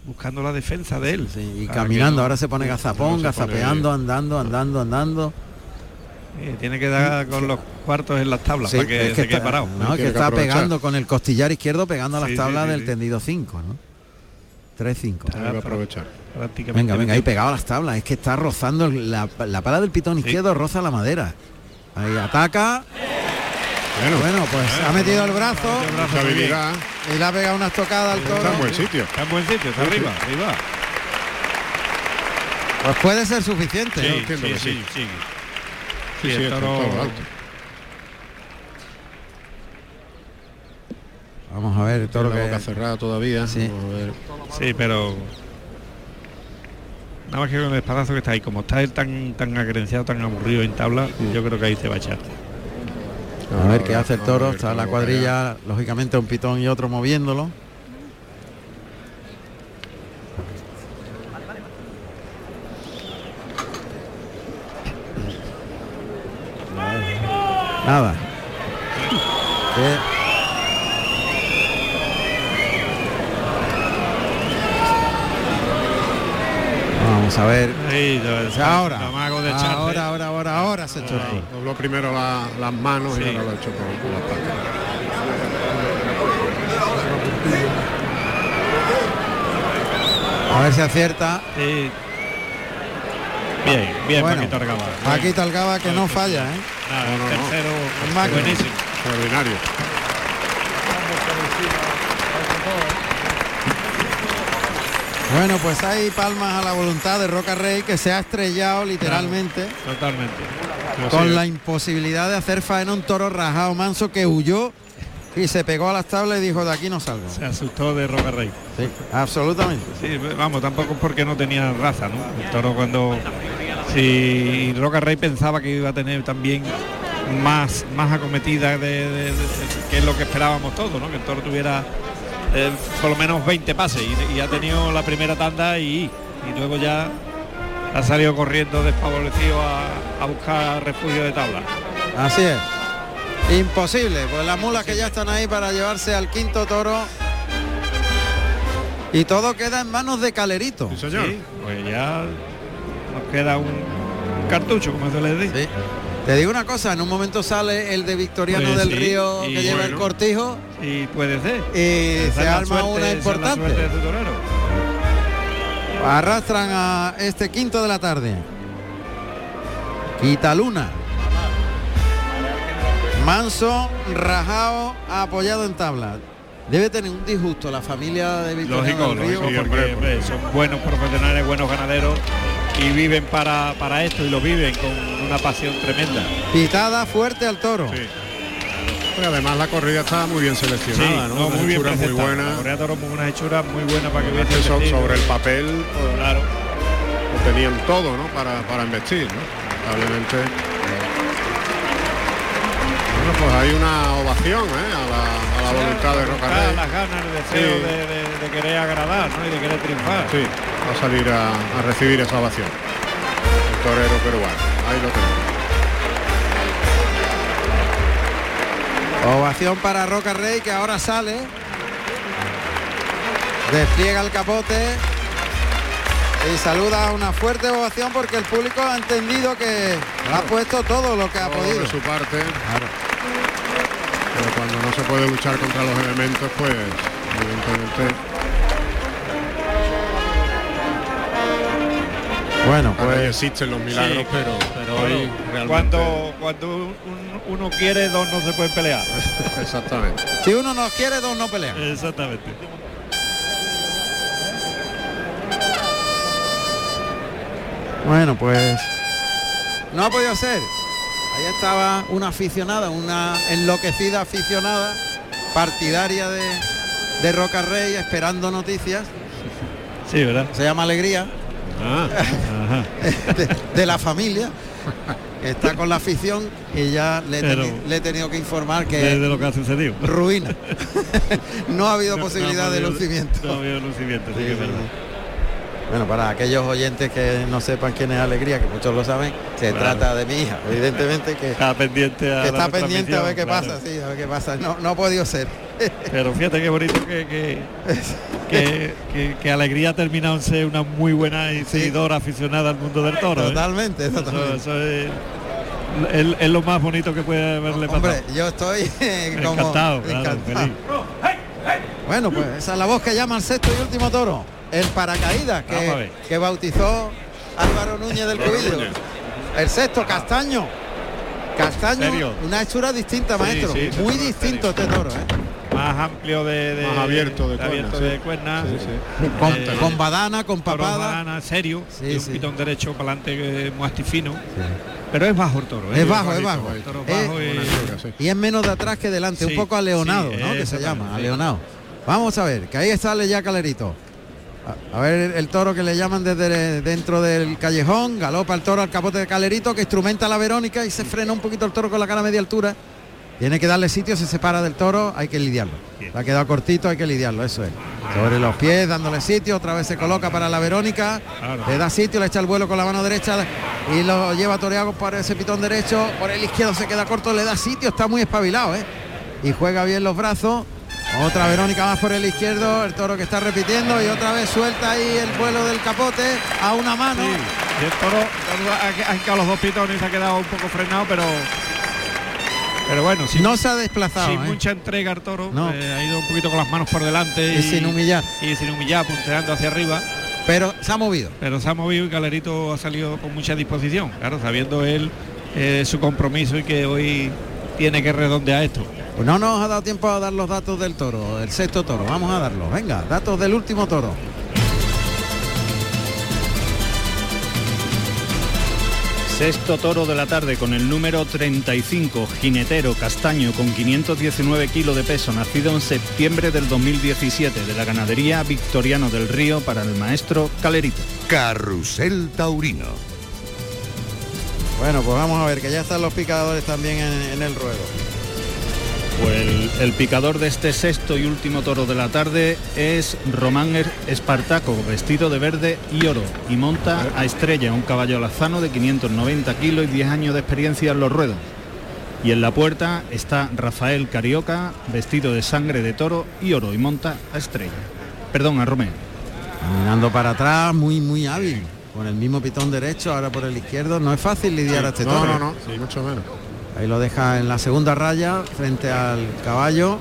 Buscando la defensa de él. Sí, y caminando, no- ahora se pone gazapón, no se pone- gazapeando, andando, andando, andando. eh, tiene que dar con los cuartos en las tablas Sí, para que es se que quede está, parado. no, es que está aprovechar. pegando con el costillar izquierdo, pegando a las Sí, sí, tablas sí, del sí. tendido 5, ¿no? 3-5. Ah, Hay que aprovechar. Prácticamente Venga, venga, ahí pegado a las tablas. Es que está rozando la, la pala del pitón izquierdo, roza la madera. Ahí ataca. Bueno, Bueno, pues ha metido el brazo habilidad. y le ha pegado unas tocadas al Está en toro. buen sitio. Está en buen sitio, está arriba, arriba. Pues puede ser suficiente. Sí, sí, que sí, sí. sí. Sí, Sí, sí, el está toro- todo alto. Vamos a ver el toro Tiene la que boca cerrada todavía. Sí. Vamos a ver. Sí, pero nada más que con el espadazo que está ahí, como está él tan tan agrenciado, tan aburrido en tabla, yo creo que ahí se va a echar. A ver qué hace el toro. ver Está la cuadrilla, lógicamente un pitón y otro moviéndolo. Nada. Vamos a ver. Ahí, ya- Ahora, ahora, ahora, ahora, ahora se toro. Dobló primero la- las manos Sí. y ahora lo ha hecho con, con la espalda. A ver si acierta. Sí. Bien, bien, Bueno, Paquito Argaba. Paquito Alcaba que no falla, ¿eh? Nada, No, no, no. tercero, máquina. buenísimo. Extraordinario. Bueno, pues hay palmas a la voluntad de Roca Rey que se ha estrellado literalmente Totalmente. Con la imposibilidad de hacer faena un toro rajado manso que huyó y se pegó a las tablas y dijo de aquí no salgo. Se asustó de Roca Rey. Sí, absolutamente. Sí, vamos, tampoco porque no tenía raza, ¿no? El toro cuando si Roca Rey pensaba que iba a tener también más más acometida de, de- de- de- que es lo que esperábamos todos, ¿no? Que el toro tuviera eh, por lo menos 20 pases y, y ha tenido la primera tanda y, y luego ya ha salido corriendo desfavorecido a, a buscar refugio de tabla. Así es. Imposible, pues las mulas que ya están ahí para llevarse al quinto toro. Y todo queda en manos de Calerito. Sí, señor. Sí, pues ya nos queda un cartucho, como se le dice. Sí. Te digo una cosa, en un momento sale el de Victoriano Pues del sí, Río que lleva el cortijo Y puede ser. y se arma suerte- una importante. Arrastran a este quinto de la tarde. Quitaluna. Manso, rajado, apoyado en tabla. Debe tener un disgusto la familia de Victoriano Lógico, del Río. lógico, porque hombre, son buenos profesionales, buenos ganaderos y viven para, para esto y lo viven con una pasión tremenda. Pitada fuerte al toro. Sí. Pero además la corrida estaba muy bien seleccionada, ¿no? no, muy bien muy buenas. La Toro con unas hechuras muy buenas para que so- sobre el papel, pues, Claro. tenían todo ¿no? para, para investir. ¿no? Lamentablemente. Bueno, pues hay una ovación ¿eh? a, la, a la voluntad de Roca Rey. las ganas, el deseo Sí. de, de- de querer agradar ¿no? y de querer triunfar. Sí, a salir a, a recibir esa ovación. El torero peruano. Ahí lo tenemos. Ovación para Roca Rey que ahora sale. Despliega el capote. Y saluda una fuerte ovación porque el público ha entendido que ha puesto todo lo que ha Todo podido. de su parte. Pero cuando no se puede luchar contra los elementos, pues evidentemente Bueno, pues existen los milagros, Sí, pero, pero Bueno, hoy realmente cuando, cuando un- uno quiere, dos no se pueden pelear. exactamente. si uno nos quiere, dos no pelean. Exactamente. Bueno, pues no ha podido ser. Ahí estaba una aficionada, una enloquecida aficionada, partidaria de, de Roca Rey, esperando noticias. Sí, ¿verdad? Se llama Alegría, Ah, de, de la familia. Está con la afición y ya le he, Pero- teni- le he tenido que informar que De, de lo que ha sucedido. ruina. no ha habido No- posibilidad no ha de lucimiento. No ha habido lucimiento, sí, Sí, que es verdad. Bueno, para aquellos oyentes que no sepan quién es Alegría, que muchos lo saben, se Claro. trata de mi hija, evidentemente que, Está pendiente a que está pendiente a ver qué pasa, sí, a ver qué pasa. No, no ha podido ser. Pero fíjate qué bonito que, que, que, que- que Alegría ha terminado en ser una muy buena y seguidora aficionada al mundo del toro. ¿eh? Totalmente, Eso, totalmente. eso es, es- es lo más bonito que puede haberle pasado. Hombre, yo estoy eh, como Encantado. Bueno, pues esa es la voz que llama al sexto y último toro. El paracaídas que, que bautizó Álvaro Núñez del Cubillo. El sexto, Castaño. Castaño, ¿Serio? una hechura distinta, maestro. sí, Muy distinto este toro, ¿eh? Más amplio de, de- Más abierto de de sí. cuernas. Sí, sí. Con, Eh, con badana, con papada. badana, serio, Sí, y un sí. pitón derecho para adelante muy astifino. Pero es bajo el toro. ¿eh? Es bajo, es bajo. bonito. Toro Eh, bajo y- es menos de atrás que delante, un poco aleonado, sí, ¿no? Que se llama, sí. aleonado. Vamos a ver, que ahí sale ya Calerito. A, ver el toro que le llaman desde dentro del callejón, galopa el toro al capote de Calerito que instrumenta a la Verónica y se frena un poquito el toro con la cara a media altura. Tiene que darle sitio, se separa del toro, hay que lidiarlo. Le ha quedado cortito, hay que lidiarlo, eso es. Sobre los pies, dándole sitio, otra vez se coloca para la Verónica, le da sitio, le echa el vuelo con la mano derecha y lo lleva toreado por ese pitón derecho, por el izquierdo se queda corto, le da sitio, está muy espabilado, ¿eh? Y juega bien los brazos. Otra Verónica más por el izquierdo, el toro que está repitiendo y otra vez suelta ahí el vuelo del capote a una mano. Sí, y el toro ha, ha quedado los dos pitones y se ha quedado un poco frenado, pero pero bueno, sin, No se ha desplazado, sin ¿eh? mucha entrega al toro, No. eh, ha ido un poquito con las manos por delante y sin humillar, y sin humillar, punteando hacia arriba, pero se ha movido. pero se ha movido y Galerito ha salido con mucha disposición, claro, sabiendo él eh, su compromiso y que hoy tiene que redondear esto. Pues no nos ha dado tiempo a dar los datos del toro, el sexto toro. Vamos a darlos. Venga, datos del último toro. Sexto toro de la tarde con el número 35, jinetero castaño con 519 kilos de peso, nacido en septiembre del 2017 de la ganadería Victoriano del Río para el maestro Calerito. Carrusel Taurino. Bueno, pues vamos a ver que ya están los picadores también en, en el ruedo. Pues el, el picador de este sexto y último toro de la tarde es Román Er- Espartaco, vestido de verde y oro, y monta a Estrella, un caballo alazano de 590 kilos y 10 años de experiencia en los ruedos. Y en la puerta está Rafael Carioca, vestido de sangre de toro y oro, y monta a Estrella. Perdón, a Romeo. Mirando para atrás, muy, muy hábil. Con el mismo pitón derecho, ahora por el izquierdo. No es fácil lidiar a este No, toro. no, no, ni mucho menos. Ahí lo deja en la segunda raya frente al caballo.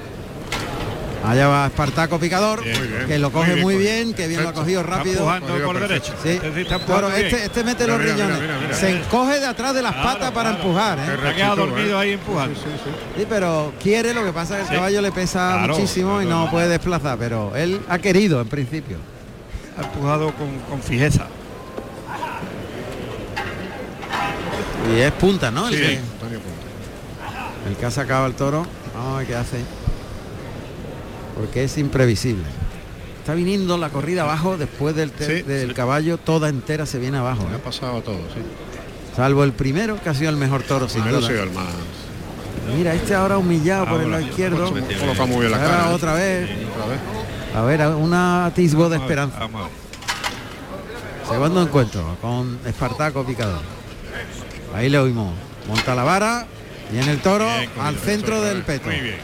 Allá va Espartaco Picador, Bien, muy bien. que lo Muy coge bien, muy bien, que bien lo ha cogido Está rápido. empujando Cogido por derecho. Sí. Este está Toro, este, este mete Mira, los mira, riñones. mira, mira, Se mira. encoge de atrás de las Claro, patas para claro. empujar. Qué ¿eh? Se ha quedado dormido ¿eh? ahí empujando. Sí, sí, sí. Sí, pero quiere, lo que pasa es que el Sí. caballo le pesa Claro, muchísimo y claro. no puede desplazar, pero él ha querido en principio. Ha empujado con, con fijeza. Y es punta, ¿no? El, que. El que ha sacado al toro. Vamos a ver qué hace. Porque es imprevisible. está viniendo la corrida abajo después del, Sí, del sí. caballo, toda entera se viene abajo. Me ¿eh? ha pasado todo, sí. Salvo el primero, que ha sido el mejor toro sin Primero ha duda. sido el más. Mira, este ahora humillado por el lado izquierdo. colocado muy bien la cara. ¿eh? otra vez. A ver, un atisbo de esperanza. Segundo encuentro con Espartaco Picador. Ahí le oímos. Monta la vara y en el toro Bien, al centro del peto. Muy bien.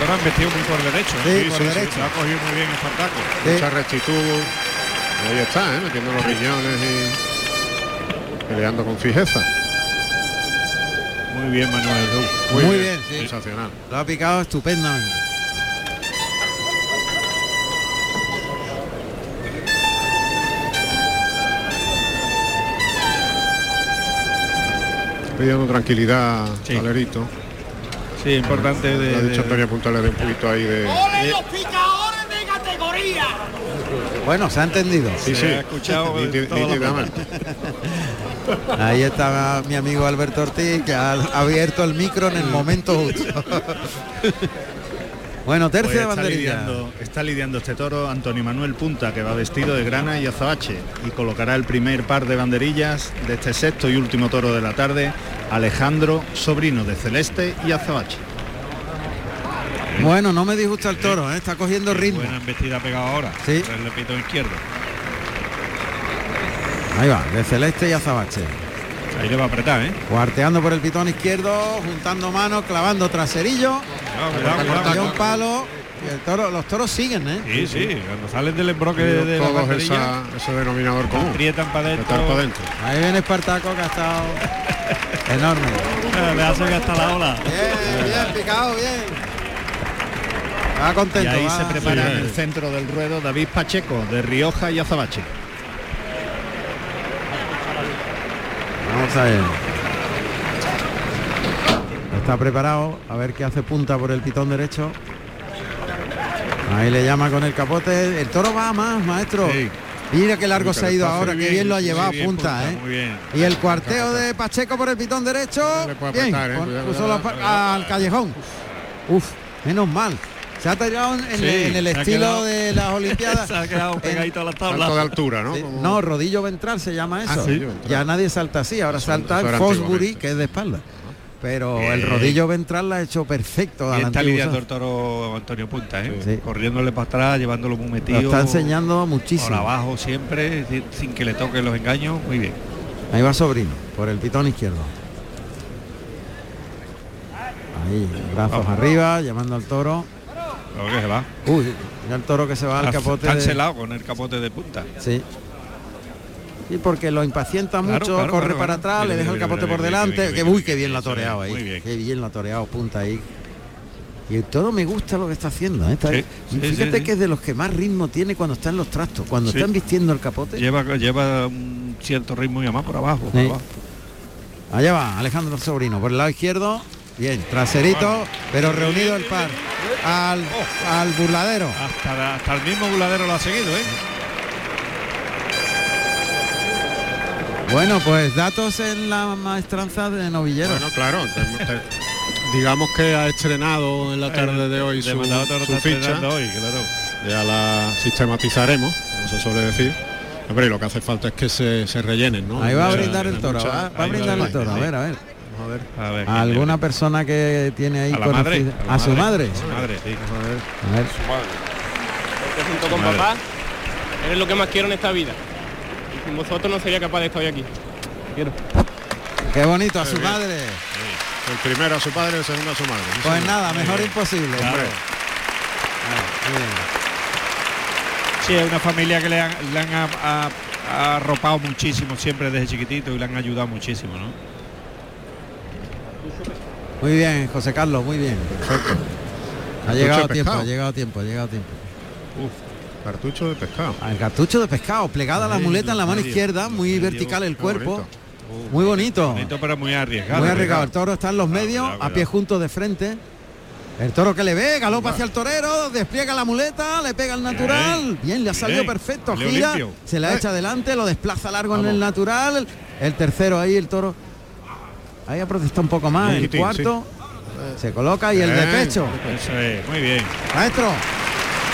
Ahora han vestido muy por derecho. Sí, ¿eh? por derecho. Se ha cogido muy bien Espartaco. Sí. Mucha rectitud. Y ahí está, ¿eh? metiendo los riñones y peleando con fijeza. Muy bien Manuel Ruz. Muy bien, sí. Sensacional. Lo ha picado estupendamente. Pidiendo tranquilidad Sí. Valerito. Sí, importante de, ha dicho de- Antonio Punta le dé un poquito ahí de. Bueno, se ha entendido. Sí, se sí. ha escuchado en Niti- todos los nítidamente. Ahí está mi amigo Alberto Ortiz que ha abierto el micro en el momento justo. bueno, Pues tercia de está, banderilla. lidiando, está lidiando este toro Antonio Manuel Punta, que va vestido de grana y azabache y colocará el primer par de banderillas de este sexto y último toro de la tarde, Alejandro, sobrino de Celeste y azabache. Bueno, no me disgusta el toro, ¿eh? está cogiendo ritmo. Buena embestida pegado ahora. Sí. El izquierdo. Ahí va, de Celeste y Azabache. Ahí le va a apretar, ¿eh? Cuarteando por el pitón izquierdo, juntando manos, clavando traserillo. Cuidado, cuidado, Dio cuidado. un palo. Y el toro, los toros siguen, ¿eh? Sí, sí, cuando salen del embroque de, de la Todos banderilla, esa- ese denominador común. aprietan para adentro. Ahí viene Espartaco que ha estado enorme. Le hace que hasta la ola. Bien, bien, picado, bien. Va Y contento. ahí va. se prepara sí. en el centro del ruedo David Pacheco de Rioja y Azabache. Vamos a ver. Está preparado, a ver qué hace punta por el pitón derecho. Ahí le llama con el capote. El toro va más, maestro. Sí. Mira qué largo Sí, se ha ido ahora, muy qué bien, bien lo ha llevado bien, punta, ¿eh? Muy bien. Y el cuarteo de Pacheco por el pitón derecho. Le puede Bien, ¿eh? Cuidado, puso cuidado, cuidado. al callejón. Uf, menos mal. Se ha tirado en, Sí, en el estilo quedado- de las Olimpiadas. Se ha quedado En- pegadito a la Salto de tabla. altura, ¿no? Sí, No, rodillo ventral se llama eso. Ah, sí, ventral. Ya nadie salta así, ahora Eso- salta eso Fosbury, que es de espalda. Pero Bien. el rodillo ventral la ha hecho perfecto. a Y la está lidiando el toro Antonio Punta, ¿eh? Sí. Corriéndole para atrás, llevándolo muy metido. Lo está enseñando Por muchísimo. abajo siempre, sin- sin que le toquen los engaños. Muy bien. Ahí va Sobrino, por el pitón izquierdo. Ahí, brazos Vamos. arriba, llamando al toro. Que se va. Uy, mira el toro que se va al capote. Está de- con el capote de punta. Sí. Y porque lo impacienta Claro, mucho, claro, corre claro, para atrás, le deja el capote por delante. que uy, qué bien es, toreado ahí. muy bien. Qué bien lo ha toreado punta ahí. Y el toro me gusta lo que está haciendo. ¿eh? Está- Sí, fíjate sí, sí. que es de los que más ritmo tiene cuando está en los trastos. Cuando están vistiendo el capote. Lleva, lleva un cierto ritmo y además por abajo. por abajo. Allá va Alejandro Sobrino por el lado izquierdo. Bien, traserito, pero reunido el par al, al burladero. Hasta, hasta el mismo buladero lo ha seguido, ¿eh? Bueno, pues datos en la maestranza de novillero. Bueno, claro. te- te- digamos que ha estrenado en la tarde de hoy su, su ficha. hoy, claro. Ya la sistematizaremos, como se suele decir. Hombre, y lo que hace falta es que se, se rellenen, ¿no? Ahí va a brindar el toro, va, va a brindar el toro, a ver, a ver. A ver. A ver, ¿quién ¿A alguna persona que tiene ahí a la madre, a, la ¿A su madre? A su madre, sí. A ver. Porque junto con Madre. papá, eres lo que más quiero en esta vida. Y sin vosotros no sería capaz de estar hoy aquí. Te Quiero. Qué bonito, a su bien. madre. El primero a su padre, el segundo a su madre. Pues nada, mejor imposible. Claro. Sí, es una familia que le han, le han a- a- ha arropado muchísimo siempre desde chiquitito y le han ayudado muchísimo, ¿no? Muy bien, José Carlos, muy bien. Perfecto. Ha llegado tiempo, ha llegado a tiempo, ha llegado a tiempo. Cartucho de pescado. Al cartucho de pescado, plegada la muleta en la mano izquierda, muy vertical el cuerpo. bonito. Muy bonito. Bonito, pero muy arriesgado. Muy arriesgado. El toro está en los medios, a pie juntos de frente. El toro que le ve, galopa hacia el torero, despliega la muleta, le pega el natural. Bien, le ha salido bien. perfecto, gira, se la Eh. echa adelante, lo desplaza largo en el natural. El tercero ahí, el toro. Ahí ha protestado un poco más. El cuarto se coloca y el de pecho. Eso es, muy bien. Maestro,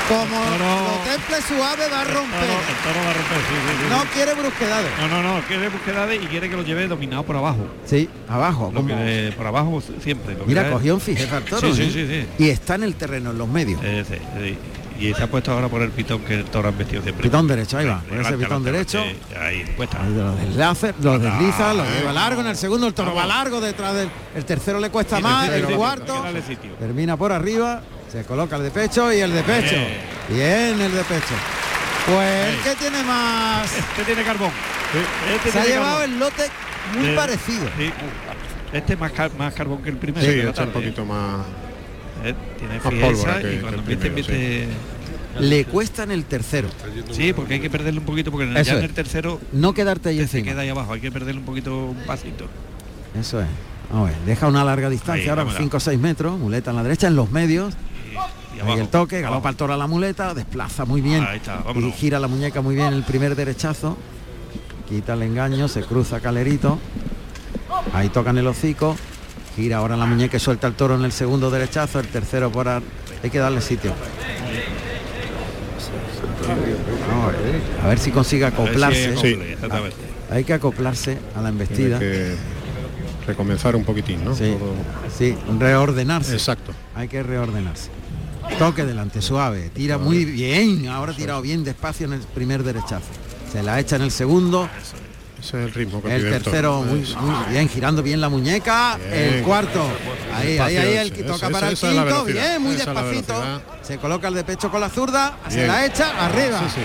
Como Toro- lo temple suave va a romper. El toro va a romper, sí, sí, sí. No quiere brusquedades. No, no, no, quiere búsquedades y quiere que lo lleve dominado por abajo. Sí, abajo. Lo que- por abajo siempre. lo Mira, cogió un fijeza al toro. Sí, sí, ¿eh? sí, sí. Y está en el terreno, en los medios. Eh, sí, sí. Y se ha puesto ahora por el pitón que el toro ha vestido siempre. Pitón derecho, ahí Sí, va, por ese pitón derecho. sí, ahí, puesta. Ahí Lo desliza, lo desliza, lo eh. lleva largo en el segundo, el toro va largo detrás del el tercero le cuesta Sí, más, sí, sí, el sí, cuarto termina por arriba, se coloca el de pecho y el de pecho. Bien. El de pecho. Pues el que tiene más Este tiene carbón. Este se ha llevado carbón. el lote muy Eh, parecido. sí. Este es más, car- más carbón que el primero. Sí, la echa un tarde, poquito más. ¿Eh? Tiene fijeza y cuando empiece, Le cuesta en el tercero. Sí, porque hay que perderle un poquito, porque en el, Eso ya en es. el tercero No quedarte ahí se encima. queda ahí abajo, hay que perderle un poquito, un pasito. Eso es. Vamos a ver, deja una larga distancia, Ahí, ahora vámonos. 5 o 6 metros, muleta en la derecha, en los medios. Y Ahí el toque, galopa el toro a la muleta, desplaza muy bien. Ahí está, y gira la muñeca muy bien el primer derechazo. Quita el engaño, se cruza Calerito. Ahí tocan el hocico. Gira ahora la muñeca y suelta el toro en el segundo derechazo, el tercero por ar- Hay que darle sitio. Vamos a ver, a ver si consigue acoplarse. acople, exactamente. Hay que acoplarse a la Tiene embestida. que recomenzar un poquitín, ¿no? Sí, Todo- sí, reordenarse. Exacto. Hay que reordenarse. Toque delante, suave. Tira muy bien. Ahora ha tirado bien despacio en el primer derechazo. Se la echa en el segundo. Ese es el ritmo que El tercero muy, muy bien, girando bien la muñeca. Bien. El cuarto. Ahí, ahí, ahí, el que Ese, toca ese, para el esa es la quinto. Bien, muy Esa la despacito. Se coloca el de pecho con la zurda. Se Bien. la echa arriba. Sí, sí.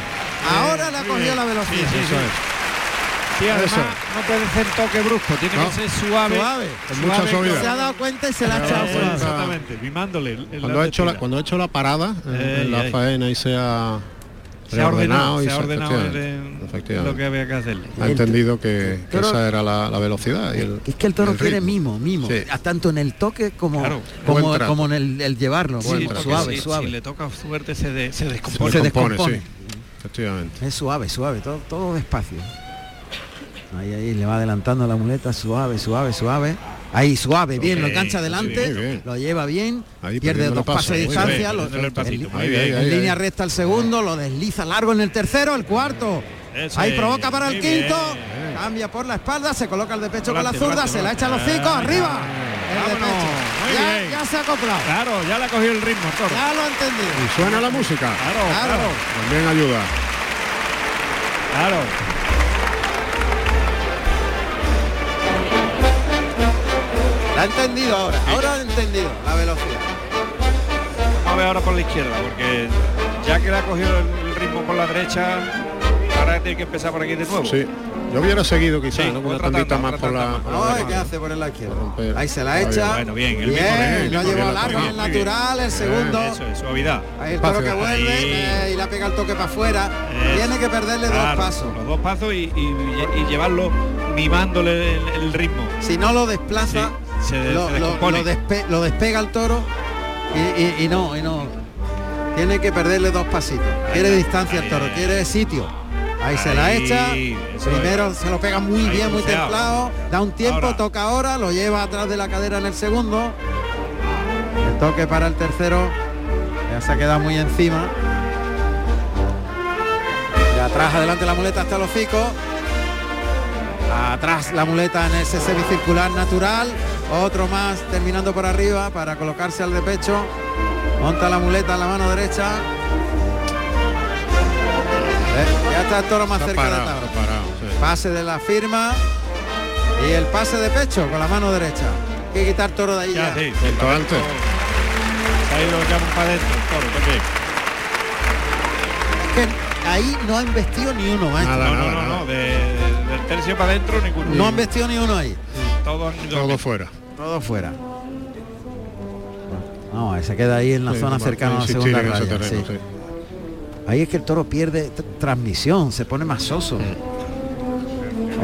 Ahora le ha Muy cogido bien. la velocidad. Sí, además Eso. no puede ser toque brusco, tiene No. que ser suave. Suave. Con mucha suavidad. Se ha dado cuenta y se la ha Se ha echado suave. Exactamente, mimándole. la Cuando ha, hecho la, cuando ha hecho la parada en, Ey, en la ey. faena y se ha se ha ordenado, y se ha ordenado el- lo que había que hacerle. ha entendido que, que Toro- esa era la, la velocidad y el, Es que el toro el quiere mimo, mimo. Sí. Tanto en el toque como, Claro. como, como en el, el llevarlo. Sí, suave, si, suave. si le toca suerte se, de- se Se descompone. Se descompone, descompone. sí. Efectivamente. Es suave, suave, todo, todo despacio. Ahí, ahí, le va adelantando la muleta, suave, suave, suave. Ahí, suave, bien, lo engancha adelante, bien. lo lleva bien, Ahí pierde dos pasos de distancia, bien, lo- pasito, en- bien. línea recta el segundo, lo desliza largo en el tercero, el cuarto. Eso Ahí provoca para el quinto, cambia por la espalda, se coloca el de pecho con la zurda, volante, se la echa a los cinco, arriba. El de pecho. Ya, se ha acoplado. Claro, ya le ha cogido el ritmo, toro. Ya lo ha entendido. Y suena la música. Claro, Claro. claro, También ayuda. claro. Ha entendido ahora, ahora ha entendido la velocidad. Vamos a ver ahora por la izquierda, porque ya que le ha cogido el ritmo por la derecha, ahora tiene que empezar por aquí de nuevo. Sí. Yo hubiera seguido quizás, Sí, ¿no? Con una tanda, más por la. ¿qué hace por la izquierda? Romper. Ahí se la echa. Bueno, bien, el bien, mismo, bien, lo llevó largo, bien, natural, el segundo. Eso es, suavidad. Ahí el toro que vuelve eh, y la pega el toque para afuera. Tiene que perderle Claro, dos pasos. Los dos pasos y, y- y llevarlo mimándole el, el ritmo. Si no lo desplaza, Sí, se- lo, se lo- descompone. lo despe- lo despega el toro y, y- y no, y no. Tiene que perderle dos pasitos. Quiere distancia el toro, ahí. quiere sitio. Ahí, se la echa. Primero se lo pega muy bien, muy templado. Da un tiempo, Ahora. toca ahora, lo lleva atrás de la cadera en el segundo. El toque para el tercero. Ya se ha quedado muy encima. De atrás adelante la muleta hasta el hocico. Atrás la muleta en ese semicircular natural. Otro más terminando por arriba para colocarse al de pecho. Monta la muleta en la mano derecha. Eh, Ya está el toro más Está cerca de parado, tabla. está parado, sí. Pase de la firma y el pase de pecho con la mano derecha. Hay que quitar toro de ahí Ya, ya. sí, Cuanto el antes. Se ha ido ya para adentro, el toro, también. Que ahí no han vestido ni uno, maestro. Nada, No, no, nada, no, nada. no, de- de- del tercio para adentro ninguno. No han vestido ni uno ahí. Todos han ido Todo fuera. Todo fuera. No, se queda ahí en la Sí, zona cercana a la segunda raya. terreno, sí. sí. Ahí es que el toro pierde tr- transmisión, se pone más soso.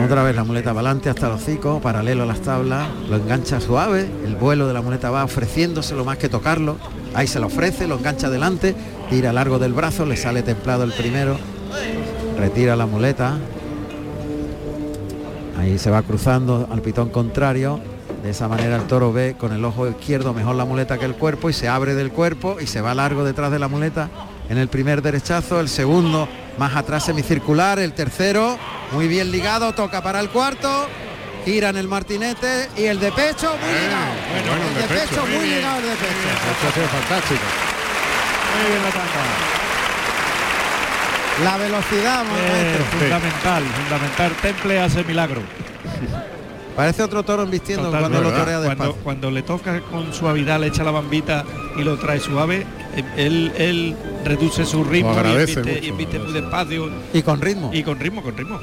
Otra vez la muleta para adelante hasta el hocico, paralelo a las tablas, lo engancha suave, el vuelo de la muleta va ofreciéndoselo más que tocarlo, ahí se lo ofrece, lo engancha adelante, tira largo del brazo, le sale templado el primero, retira la muleta, ahí se va cruzando al pitón contrario, de esa manera el toro ve con el ojo izquierdo mejor la muleta que el cuerpo y se abre del cuerpo y se va largo detrás de la muleta en el primer derechazo, el segundo más atrás semicircular, el tercero muy bien ligado, toca para el cuarto, gira en el martinete y el de pecho muy ligado. bueno, el de de pecho, pecho, muy bien. ligado el de pecho. Esto ha sido fantástico. Muy bien la tanda. La velocidad, Eh, fundamental, fundamental. Temple hace milagro. Parece otro toro embistiendo Total, cuando lo torea cuando, despacio. cuando le toca con suavidad, le echa la bambita y lo trae suave, eh, él, él reduce su ritmo y invite, mucho, y muy despacio Y con ritmo. y con ritmo, con ritmo.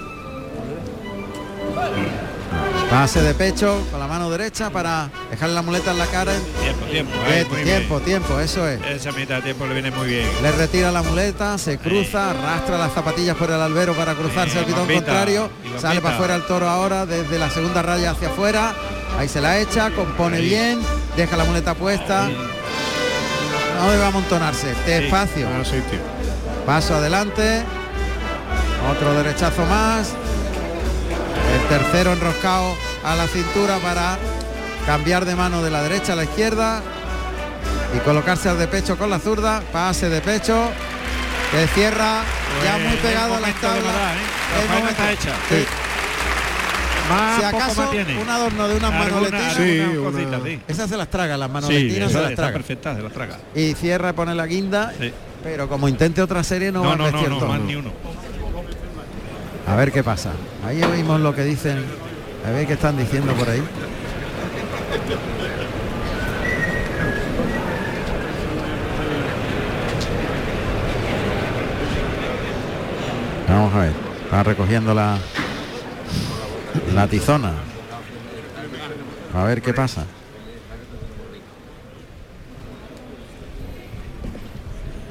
Pase de pecho con la mano derecha para dejarle la muleta en la cara. Tiempo, tiempo. ahí, Bien, muy tiempo, tiempo, eso es. Esa mitad de tiempo le viene muy bien. Le retira la muleta, se cruza, arrastra las zapatillas por el albero para cruzarse Eh, al pitón contrario. Sale para afuera el toro ahora desde la segunda raya hacia afuera. Ahí se la echa, compone Ahí. bien, deja la muleta puesta. No debe amontonarse, despacio. Paso adelante. Otro derechazo más. Tercero enroscado a la cintura para cambiar de mano de la derecha a la izquierda y colocarse al de pecho con la zurda. Pase de pecho. Que cierra ya Pues, muy pegado a la tabla. verdad, ¿eh? La está hecha. Sí. Más Si acaso más tiene. un adorno de unas manoletinas. Sí, una- cosita, sí. Esas se las traga, las manoletinas se las traga. perfecta, se las traga. Y cierra, pone la guinda. Sí. Pero como intente otra serie no, va No, a no, no, más ni uno. A ver qué pasa. Ahí oímos lo que dicen. A ver qué están diciendo por ahí. Vamos a ver. Está recogiendo la la tizona. A ver qué pasa.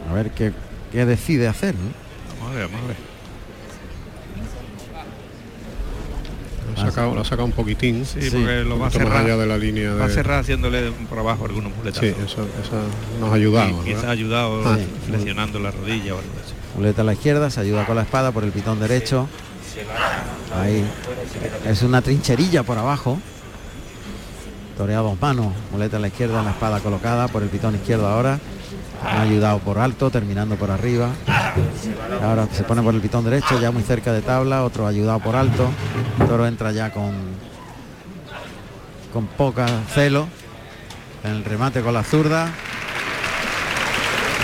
A ver qué, qué decide hacer. ¿no? Vamos a ver, vamos a ver. Lo ha sacado, lo ha sacado un poquitín. Sí, Sí, porque lo va a cerrar. allá de la línea Va a de... cerrar haciéndole por abajo algunos muletazos. Sí, eso, eso nos ha ayudado. Y quizá ¿verdad? ha ayudado Ah. flexionando la rodilla o algo así. Muleta a la izquierda, se ayuda con la espada por el pitón derecho. Ahí. Es una trincherilla por abajo. Torea dos manos. Muleta a la izquierda, la espada colocada por el pitón izquierdo ahora. Ha ayudado por alto, terminando por arriba. Ahora se pone por el pitón derecho, ya muy cerca de tabla. Otro ayudado por alto. El toro entra ya con con poca celo. En el remate con la zurda.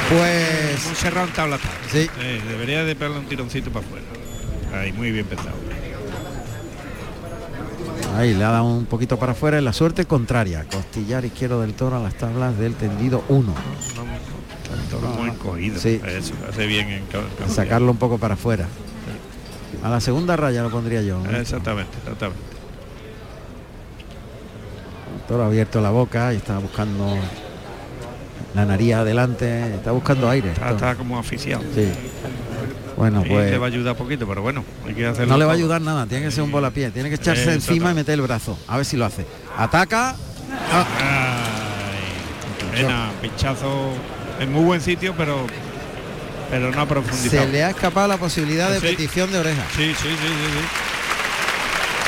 Pues Muy cerrado en tabla. Sí. Eh, debería de pegarle un tironcito para afuera. Ahí, muy bien pensado. Ahí le ha dado un poquito para afuera en la suerte contraria. Costillar izquierdo del toro a las tablas del tendido 1. No, el toro muy cogido. Sí. Eso, hace bien en ca- cambiar. Sacarlo un poco para afuera. A la segunda raya lo pondría yo. ¿no? Exactamente, exactamente. El toro ha abierto la boca y está buscando la nariz adelante. Está buscando aire. Está, como asfixiado. Sí. Bueno, Y pues le va a ayudar poquito, pero bueno, hay que hacerlo. no le va a ayudar nada. Tiene que ser un volapié. Tiene que echarse Eh, encima y meter el brazo. A ver si lo hace. Ataca. Ah, Ay, pena, pinchazo en muy buen sitio, pero pero no ha profundizado. se le ha escapado la posibilidad de Sí. petición de oreja. Sí, sí, sí, sí, sí.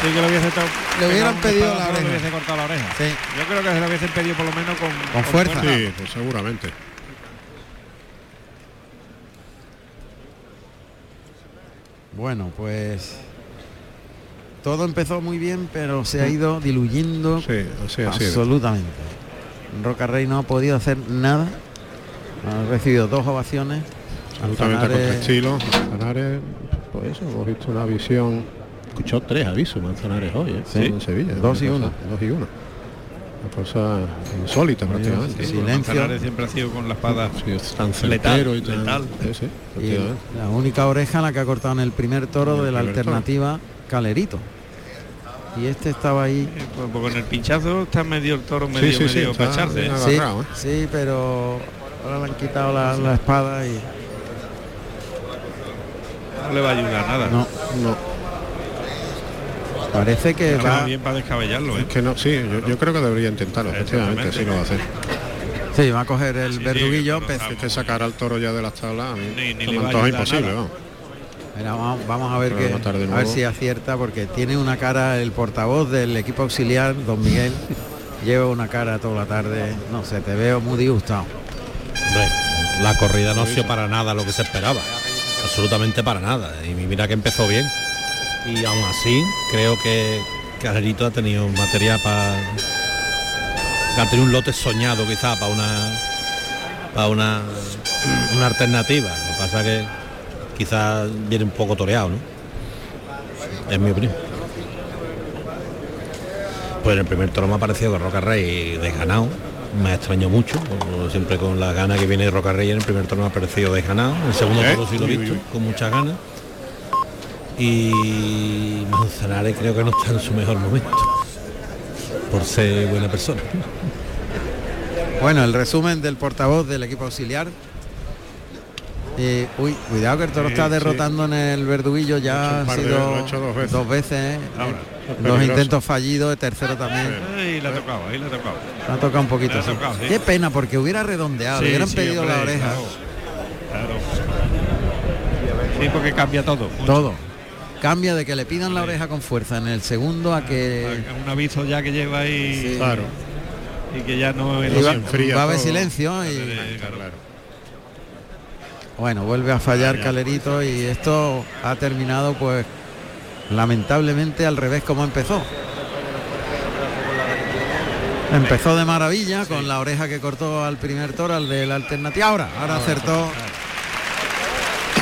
Sí que le hubiese to- Le hubieran pedido la oreja. Le hubiese cortado la oreja. Sí. Yo creo que se lo hubiesen pedido por lo menos con, Con fuerza. Sí, pues seguramente. Bueno, pues todo empezó muy bien, pero se ha ido diluyendo Sí, así absolutamente. Roca Rey no ha podido hacer nada. Ha recibido dos ovaciones. Absolutamente Manzanares- estilo. Manzanares, pues eso, hemos visto una visión. Escuchó tres avisos Manzanares hoy, ¿eh? Sí, en Sevilla. dos y uno. Dos y uno. Una cosa insólita prácticamente. sí, Sí, Silencio. Manzanares siempre ha sido con la espada. Sí, es tan Letal, y tan. letal. Sí, sí, Y la única oreja la que ha cortado en el primer toro el de la toro. alternativa Calerito. Y este estaba ahí. Eh, pues, pues con el pinchazo está medio el toro Sí, medio, sí, sí, medio está para echarse, ¿eh? Sí, agarrado, ¿eh? sí, pero ahora le han quitado la, la espada y No le va a ayudar nada. no. No, Parece que va. bien para descabellarlo, ¿eh? es que no, sí, yo, yo creo que debería intentarlo, efectivamente, sí lo va a hacer. Sí, va a coger el Sí, sí, verduguillo. pero Es que sacar al toro ya de las tablas a mí Ni- ni le va a imposible, nada. vamos. Mira, vamos, vamos a ver que, a ver si acierta porque tiene una cara el portavoz del equipo auxiliar, don Miguel, lleva una cara toda la tarde, no sé, te veo muy disgustado. La corrida no ha sido para nada lo que se esperaba. Absolutamente para nada. Y mira que empezó bien. Y aún así creo que Calerito ha tenido material para. Ha tenido un lote soñado quizá para una. para una. una alternativa. Lo que pasa que quizás viene un poco toreado, ¿no? Es mi opinión. Pues en el primer toro me ha parecido que Roca Rey desganado. Me extrañó mucho, como siempre con la gana que viene de Roca Rey en el primer me ha parecido desganado. En el segundo toro sí lo he visto, con muchas ganas. Y Manzanares creo que no está en su mejor momento. Por ser buena persona. Bueno, el resumen del portavoz del equipo auxiliar. Eh, uy, cuidado que el toro Sí, está sí. derrotando en el verduguillo, ha ya ha de- sido ha dos veces. eh. Ahora, Peligroso. intentos fallidos, el tercero también. Ahí le ha tocado, ahí le ha tocado. Le ha tocado un poquito. Sí. tocado, sí. Qué pena, porque hubiera redondeado, Sí, hubieran sí, pedido la oreja. claro, claro. Sí, porque cambia todo. mucho. Todo. Cambia de que le pidan la oreja con fuerza en el segundo a que Un aviso ya que lleva ahí. Sí. Claro. Y que ya no es Y va, enfría va a haber todo. silencio y claro. bueno, vuelve a fallar Calerito y esto ha terminado pues lamentablemente al revés como empezó. Empezó de maravilla con la oreja que cortó al primer toro, al de la alternativa. Ahora, ahora acertó.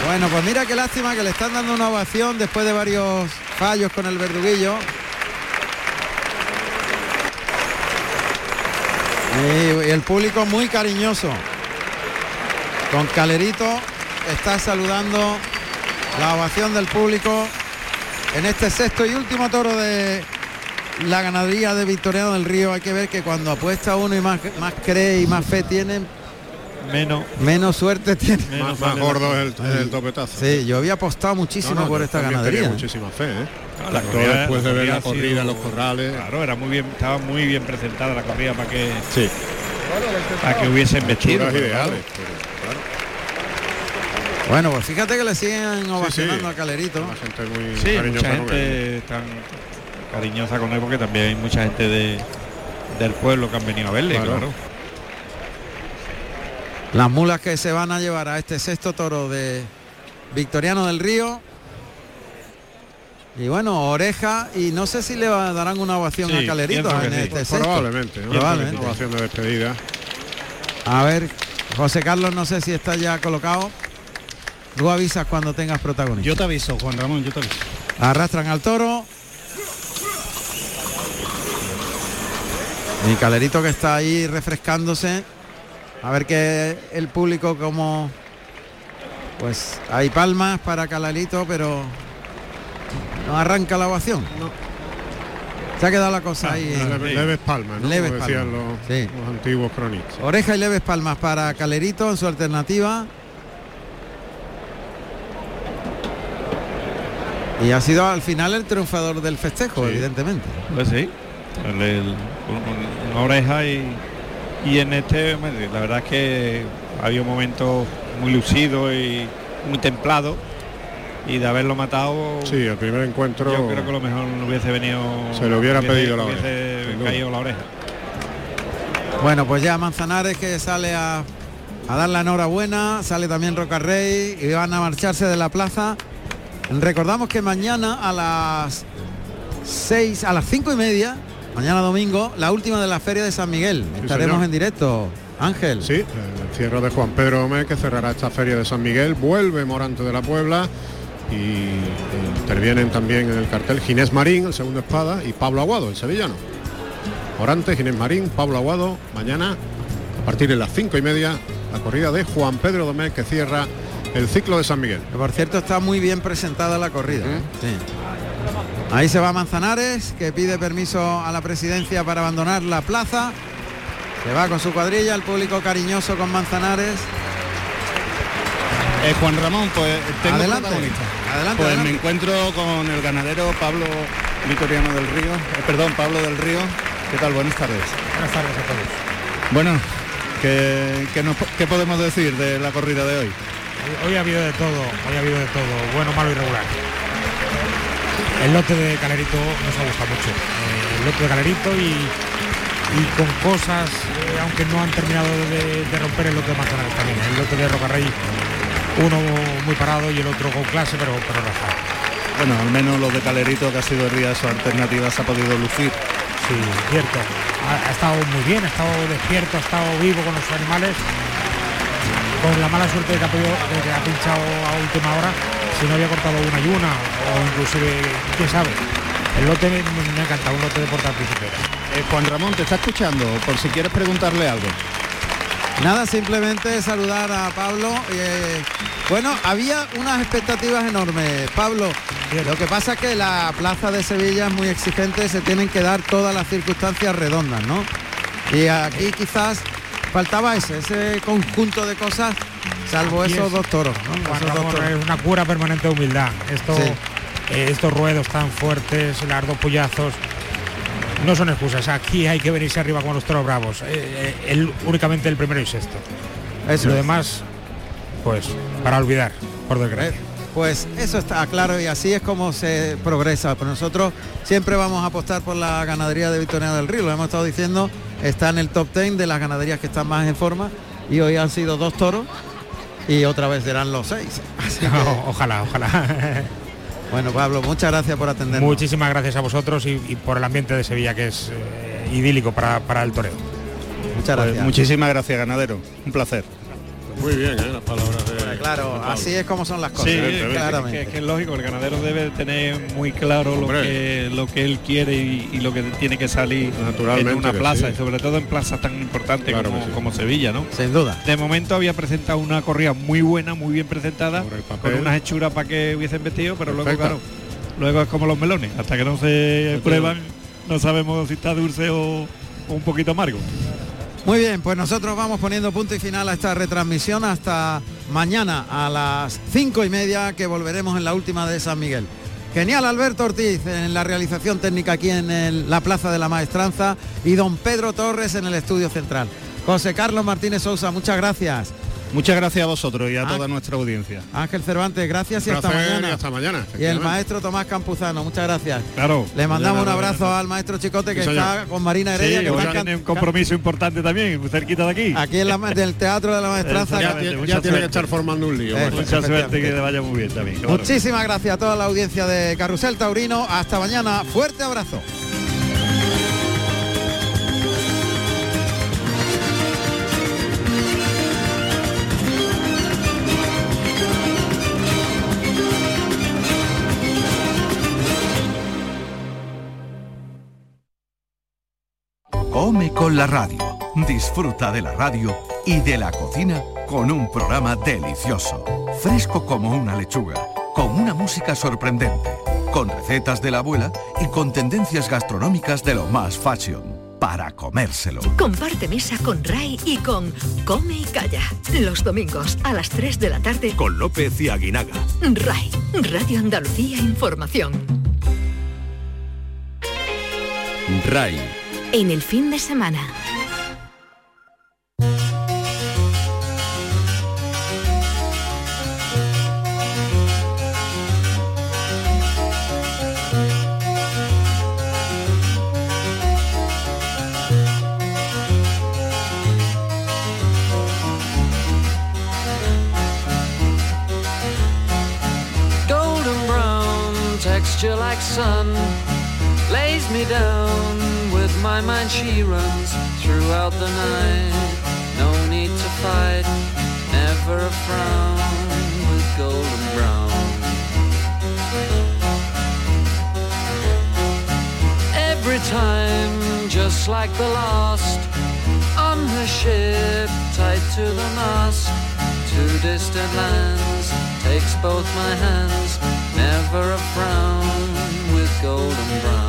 Bueno, pues mira qué lástima que le están dando una ovación después de varios fallos con el verduguillo. Y, y el público muy cariñoso. Con Calerito está saludando la ovación del público en este sexto y último toro de la ganadería de Victoriano del Río. Hay que ver que cuando apuesta uno y más, más cree y más fe tiene, Menos. menos suerte tiene. menos Más, gordo es el, topetazo. Sí, yo había apostado muchísimo No, no, por esta ganadería. muchísima fe, ¿eh? La corrida- después de ver la corrida sido- los corrales. Claro, era muy bien, estaba muy bien presentada la corrida para que Sí. para que hubiesen vestido. Ideales. claro, Bueno, pues fíjate que le siguen sí. ovacionando a Calerito. la gente muy Sí, cariñosa mucha con él. gente tan cariñosa con él porque también hay mucha gente de, del pueblo que han venido a verle, Claro. claro. Las mulas que se van a llevar a este sexto toro de Victoriano del Río. Y bueno, oreja y no sé si le va- darán una ovación Sí, a Calerito en sí. este sexto. probablemente, ¿no? Probablemente. Una ovación de despedida. A ver, José Carlos, no sé si está ya colocado. Tú avisas cuando tengas protagonismo. Yo te aviso, Juan Ramón, yo te aviso. Arrastran al toro. Y Calerito que está ahí refrescándose. A ver que el público como... Pues hay palmas para Calerito, pero no arranca la ovación. Se ha quedado la cosa ahí. en- Leve- leves palmas, ¿no? Leves Como decían palmas, los, sí. los antiguos cronistas. Oreja y leves palmas para Calerito en su alternativa. Y ha sido al final el triunfador del festejo, Sí. evidentemente. Pues sí, el- el- un- una oreja y, y en este, la verdad es que había un momento muy lucido y muy templado y de haberlo matado, Sí, el primer encuentro yo creo que lo mejor no hubiese venido, Se le hubiera hubiese- pedido la hubiese oreja, sin duda. caído la oreja. Bueno, pues ya Manzanares que sale a, a dar la enhorabuena, sale también Rocarrey y van a marcharse de la plaza. Recordamos que mañana a las 6, a las cinco y media, mañana domingo, la última de la feria de San Miguel. Estaremos señor. en directo. Ángel. Sí, el encierro de Juan Pedro Gómez que cerrará esta feria de San Miguel, vuelve Morante de la Puebla y intervienen también en el cartel Ginés Marín, el segundo espada, y Pablo Aguado, el sevillano. Morante, Ginés Marín, Pablo Aguado, mañana a partir de las cinco y media, la corrida de Juan Pedro Domecq que cierra el ciclo de San Miguel. Que, por cierto está muy bien presentada la corrida. ¿eh? Sí. Ahí se va Manzanares, que pide permiso a la presidencia para abandonar la plaza. Se va con su cuadrilla, el público cariñoso con Manzanares. Eh, Juan Ramón, pues tengo Adelante, protagonista. adelante, Pues adelante. me encuentro con el ganadero Pablo Vitoriano del Río, eh, perdón, Pablo del Río. ¿Qué tal? Buenas tardes. Buenas tardes a todos. Bueno, ¿qué, qué nos- qué podemos decir de la corrida de hoy? Hoy, ha habido de todo, hoy ha habido de todo, bueno, malo y regular. El lote de Calerito nos ha gustado mucho. Eh, el lote de Calerito y y con cosas, eh, aunque no han terminado de, de romper el lote de Manzanares también. El lote de Rocarrey, uno muy parado y el otro con clase, pero, pero razón. Bueno, al menos los de Calerito, que ha sido el día de su alternativa, se ha podido lucir. Sí, cierto. Ha, ha estado muy bien, ha estado despierto, ha estado vivo con los animales. Con la mala suerte de que ha, podido- de que ha pinchado a última hora, si no había cortado una y una, o inclusive, quién sabe. El lote me, me ha encantado, un lote de porta principera. Eh, Juan Ramón, te está escuchando, por si quieres preguntarle algo. Nada, simplemente saludar a Pablo. eh, bueno, había unas expectativas enormes, Pablo. Lo que pasa es que la plaza de Sevilla es muy exigente, se tienen que dar todas las circunstancias redondas, ¿no? Y aquí quizás faltaba ese, ese conjunto de cosas, salvo Aquí esos es- dos toros, ¿no? Juan Esos dos Ramón, toros. es una cura permanente de humildad. Esto, Sí. eh, estos ruedos tan fuertes, las dos puñazos, no son excusas. Aquí hay que venirse arriba con los toros bravos. Eh, eh, el- únicamente el primero y sexto. Eso Lo es. demás, pues, para olvidar, por desgracia. Pues eso está claro y así es como se progresa. Pero nosotros siempre vamos a apostar por la ganadería de Victoria del Río. Lo hemos estado diciendo, está en el top 10 de las ganaderías que están más en forma y hoy han sido dos toros y otra vez serán los seis. Así que, ojalá, ojalá. bueno, Pablo, muchas gracias por atendernos. Muchísimas gracias a vosotros y, y por el ambiente de Sevilla que es eh, idílico para, para el toreo. Muchas Pues gracias. muchísimas gracias, ganadero. Un placer. Muy bien, ¿eh? las palabras Claro, así es como son las cosas, Sí, claramente. que, que es lógico, el ganadero debe tener muy claro lo que, lo que él quiere y, y lo que tiene que salir Naturalmente en una plaza, sí. y sobre todo en plazas tan importantes Claro como, sí. como Sevilla, ¿no? Sin duda. De momento había presentado una corrida muy buena, muy bien presentada, con unas hechuras para que hubiesen vestido, pero luego, claro, luego es como los melones, hasta que no se prueban, no sabemos si está dulce o, o un poquito amargo. Muy bien, pues nosotros vamos poniendo punto y final a esta retransmisión hasta mañana a las cinco y media que volveremos en la última de San Miguel. Genial Alberto Ortiz en la realización técnica aquí en la Plaza de la Maestranza y don Pedro Torres en el estudio central. José Carlos Martínez Sousa, muchas gracias. Muchas gracias a vosotros y a Ah. toda nuestra audiencia. Ángel Cervantes, gracias y hasta mañana. y hasta mañana. Y el maestro Tomás Campuzano, muchas gracias. Claro. Le mandamos un abrazo mañana. al maestro Chicote que Sí, está con Marina Sí, Heredia, que que está tiene can- un compromiso importante también, muy cerquita de aquí. aquí en, la, del Teatro de la Maestranza. Ya, ya- tiene que estar formando un lío. Macho. Mucha suerte que le vaya muy bien también. claro. Muchísimas gracias a toda la audiencia de Carrusel Taurino. Hasta mañana. Fuerte abrazo. Con la radio. Disfruta de la radio y de la cocina con un programa delicioso. Fresco como una lechuga, con una música sorprendente, con recetas de la abuela y con tendencias gastronómicas de lo más fashion. Para comérselo. Comparte mesa con Ray y con Come y Calla. Los domingos a las 3 de la tarde. Con López y Aguinaga. Ray, Radio Andalucía Información. RAI. En el fin de semana. golden brown texture like sun lays me down my mind she runs throughout the night. No need to fight never a frown with golden brown. Every time just like the last on the ship tied to the mast to distant lands takes both my hands. Never a frown with golden brown